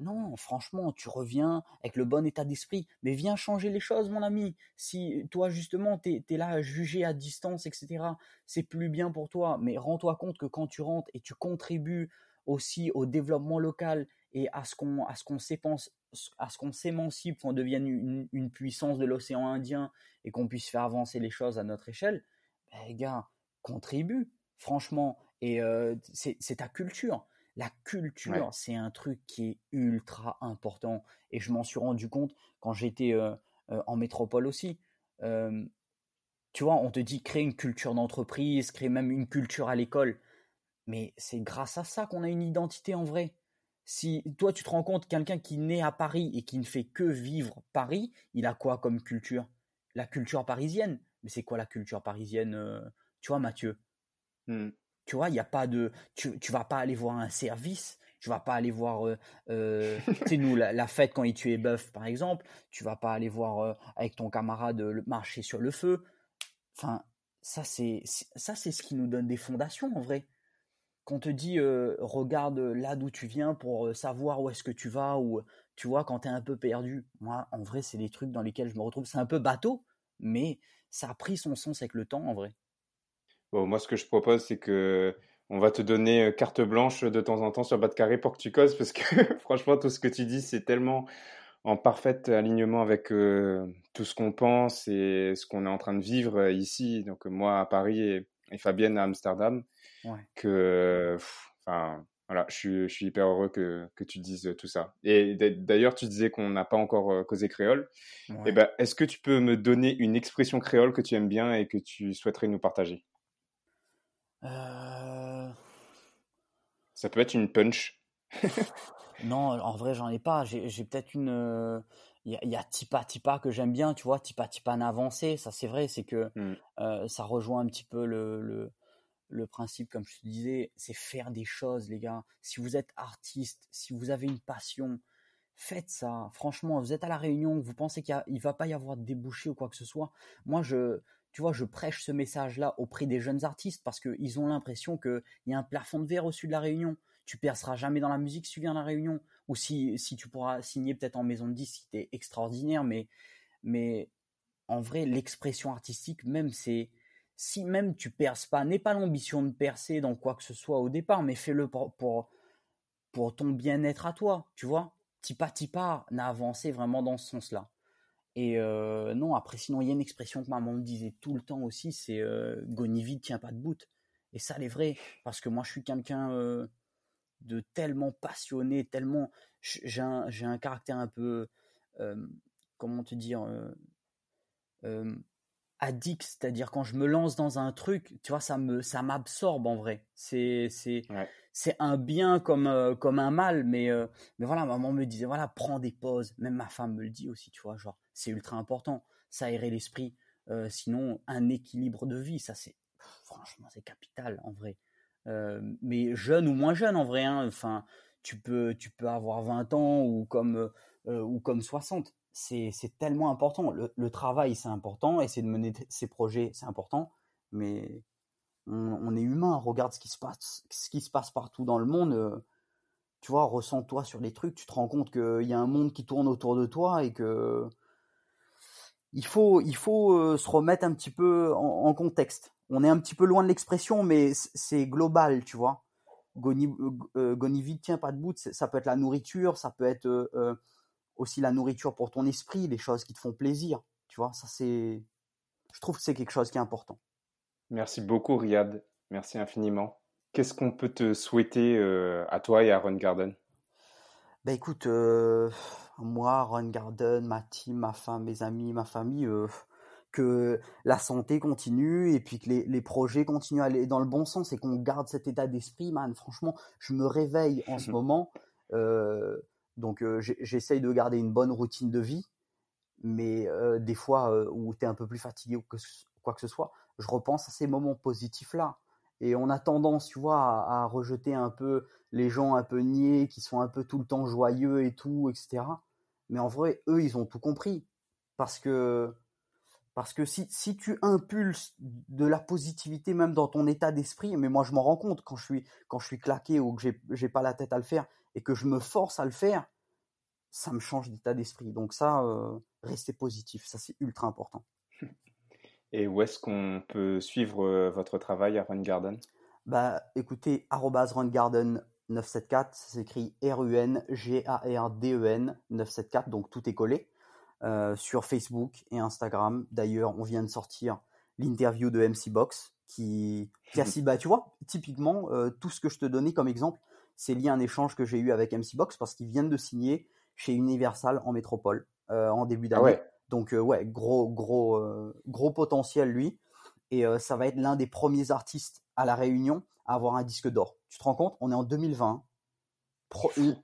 Non, franchement, tu reviens avec le bon état d'esprit, mais viens changer les choses, mon ami. Si toi, justement, tu es, là à juger à distance, etc., c'est plus bien pour toi, mais rends-toi compte que quand tu rentres et tu contribues aussi au développement local et à ce qu'on à ce s'émancipe, qu'on devienne une, puissance de l'océan Indien et qu'on puisse faire avancer les choses à notre échelle, ben, gars, contribue, franchement, et euh, c'est ta culture la culture, c'est un truc qui est ultra important. Et je m'en suis rendu compte quand j'étais euh, euh, en métropole aussi. tu vois, on te dit créer une culture d'entreprise, créer même une culture à l'école. Mais c'est grâce à ça qu'on a une identité en vrai. Si toi, tu te rends compte, quelqu'un qui naît à Paris et qui ne fait que vivre Paris, il a quoi comme culture? La culture parisienne. Mais c'est quoi la culture parisienne euh, Tu vois, Mathieu? Mmh. Tu vois, il y a pas de, tu, tu vas pas aller voir un service, tu vas pas aller voir, euh, euh tu sais nous la, fête quand il tuait bœuf par exemple, tu vas pas aller voir euh, avec ton camarade le marcher sur le feu. Enfin, ça c'est ça c'est ce qui nous donne des fondations en vrai. qu'on te dit regarde là d'où tu viens pour savoir où est-ce que tu vas ou tu vois quand tu es un peu perdu. Moi, en vrai, c'est des trucs dans lesquels je me retrouve. C'est un peu bateau, mais ça a pris son sens avec le temps, en vrai. Bon, moi, ce que je propose, c'est que on va te donner carte blanche de temps en temps sur bas de carré pour que tu causes, parce que franchement, tout ce que tu dis, c'est tellement en parfait alignement avec tout ce qu'on pense et ce qu'on est en train de vivre ici. Donc moi à Paris et, Fabienne à Amsterdam, que, enfin, voilà, je suis, hyper heureux que, tu dises tout ça. Et d'ailleurs, tu disais qu'on n'a pas encore causé créole. Et eh ben, est-ce que tu peux me donner une expression créole que tu aimes bien et que tu souhaiterais nous partager? Euh. Ça peut être une punch. non, en vrai, j'en ai pas. J'ai peut-être une. Il y, a Tipa Tipa que j'aime bien, tu vois. Tipa Tipa avancé, ça c'est vrai, c'est que mmh. ça rejoint un petit peu le, le, principe, comme je te disais, c'est faire des choses, les gars. Si vous êtes artiste, si vous avez une passion, faites ça. Franchement, vous êtes à la réunion, vous pensez qu'il ne va pas y avoir de débouché ou quoi que ce soit. Moi, je, tu vois, je prêche ce message-là auprès des jeunes artistes parce qu'ils ont l'impression qu'il y a un plafond de verre au-dessus de la réunion tu perceras jamais dans la musique si tu viens à la Réunion. Ou si, tu pourras signer peut-être en maison de disque, si es extraordinaire. Mais, en vrai, l'expression artistique, même, c'est. Si même tu perces pas, n'aie pas l'ambition de percer dans quoi que ce soit au départ, mais fais-le pour, pour, ton bien-être à toi, tu vois. Tipa Tipa n'a avancé vraiment dans ce sens-là. Et euh, non, après, sinon, il y a une expression que maman me disait tout le temps aussi, c'est euh, Gonivide tient pas de bout. Et ça, elle est vraie, parce que moi, je suis quelqu'un, euh, de tellement passionné, tellement. J'ai un, un, caractère un peu. comment te dire addict, c'est-à-dire quand je me lance dans un truc, tu vois, ça me ça m'absorbe en vrai. C'est c'est c'est un bien comme comme un mal, mais mais voilà, maman me disait voilà, prends des pauses. Même ma femme me le dit aussi, tu vois, genre c'est ultra important, ça aérer l'esprit. sinon, un équilibre de vie, ça c'est franchement c'est capital en vrai. Euh, mais jeune ou moins jeune en vrai. Hein, enfin, tu peux, tu peux avoir 20 ans ou comme, euh, ou comme 60. C'est tellement important. Le, travail, c'est important. Essayer de mener ses projets, c'est important. Mais on, est humain. Regarde ce qui se passe, ce qui se passe partout dans le monde. Euh, tu vois, ressens-toi sur les trucs. Tu te rends compte qu'il y a un monde qui tourne autour de toi et que il faut, il faut se remettre un petit peu en contexte on est un petit peu loin de l'expression, mais c'est global, tu vois. Gonivide euh, tient pas de bout, ça peut être la nourriture, ça peut être euh, euh, aussi la nourriture pour ton esprit, les choses qui te font plaisir, tu vois. Ça c'est, je trouve que c'est quelque chose qui est important. Merci beaucoup Riyad, merci infiniment. Qu'est-ce qu'on peut te souhaiter à toi et à Run Garden? Ben écoute, moi, Run Garden, ma team, ma femme, mes amis, ma famille, que la santé continue et puis que les, projets continuent à aller dans le bon sens et qu'on garde cet état d'esprit, man. Franchement, je me réveille en ce moment. Euh, donc, euh, j'essaye de garder une bonne routine de vie. Mais euh, des fois où tu es un peu plus fatigué ou que, quoi que ce soit, je repense à ces moments positifs-là. Et on a tendance, tu vois, à, rejeter un peu les gens un peu niais, qui sont un peu tout le temps joyeux et tout, etc. Mais en vrai, eux, ils ont tout compris. Parce que parce que si, si tu impulses de la positivité même dans ton état d'esprit, mais moi je m'en rends compte quand je suis, quand je suis claqué ou que j'ai, j'ai pas la tête à le faire et que je me force à le faire, ça me change d'état d'esprit. Donc ça, euh, rester positif, ça c'est ultra important. Et où est-ce qu'on peut suivre euh, votre travail à Run Garden Bah écoutez, rungarden 974, ça s'écrit R-U-N-G-A-R-D-E-N 974, donc tout est collé. Euh, sur Facebook et Instagram. D'ailleurs, on vient de sortir l'interview de MC Box qui, qui bah, tu vois, typiquement, euh, tout ce que je te donnais comme exemple, c'est lié à un échange que j'ai eu avec MC Box parce qu'ils viennent de signer chez Universal en métropole euh, en début ah d'année. Donc, ouais, gros, gros, gros potentiel, lui. Et ça va être l'un des premiers artistes à La Réunion à avoir un disque d'or. Tu te rends compte? On est en 2020.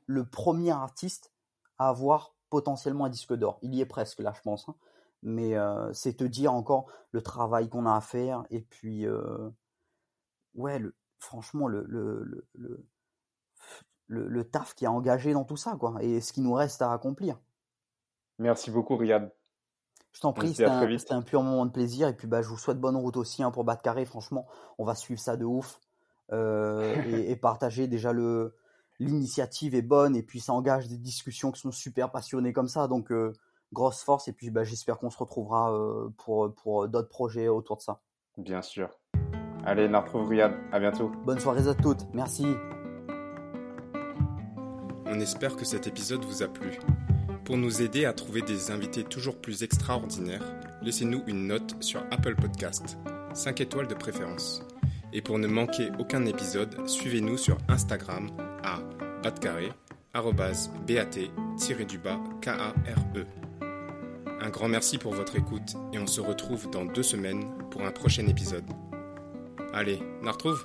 le premier artiste à avoir potentiellement un disque d'or. Il y est presque là, je pense. Hein. Mais euh, c'est te dire encore le travail qu'on a à faire. Et puis, euh, ouais, le, franchement, le, le, le, le, taf qui a engagé dans tout ça, quoi. Et ce qui nous reste à accomplir. Merci beaucoup, Riyad. Je t'en prie, c'était un, un, pur moment de plaisir. Et puis, bah, je vous souhaite bonne route aussi hein, pour Battre Carré. Franchement, on va suivre ça de ouf. et, et, partager déjà le l'initiative est bonne et puis ça engage des discussions qui sont super passionnées comme ça. Donc grosse force et puis bah, j'espère qu'on se retrouvera pour, pour d'autres projets autour de ça. Bien sûr. Allez, retrouve Riyad, à bientôt. Bonne soirée à toutes, merci. On espère que cet épisode vous a plu. Pour nous aider à trouver des invités toujours plus extraordinaires, laissez-nous une note sur Apple Podcast, 5 étoiles de préférence. Et pour ne manquer aucun épisode, suivez-nous sur Instagram à batcarré, bat-du-bas K-A-R-E. Un grand merci pour votre écoute et on se retrouve dans deux semaines pour un prochain épisode. Allez, on retrouve?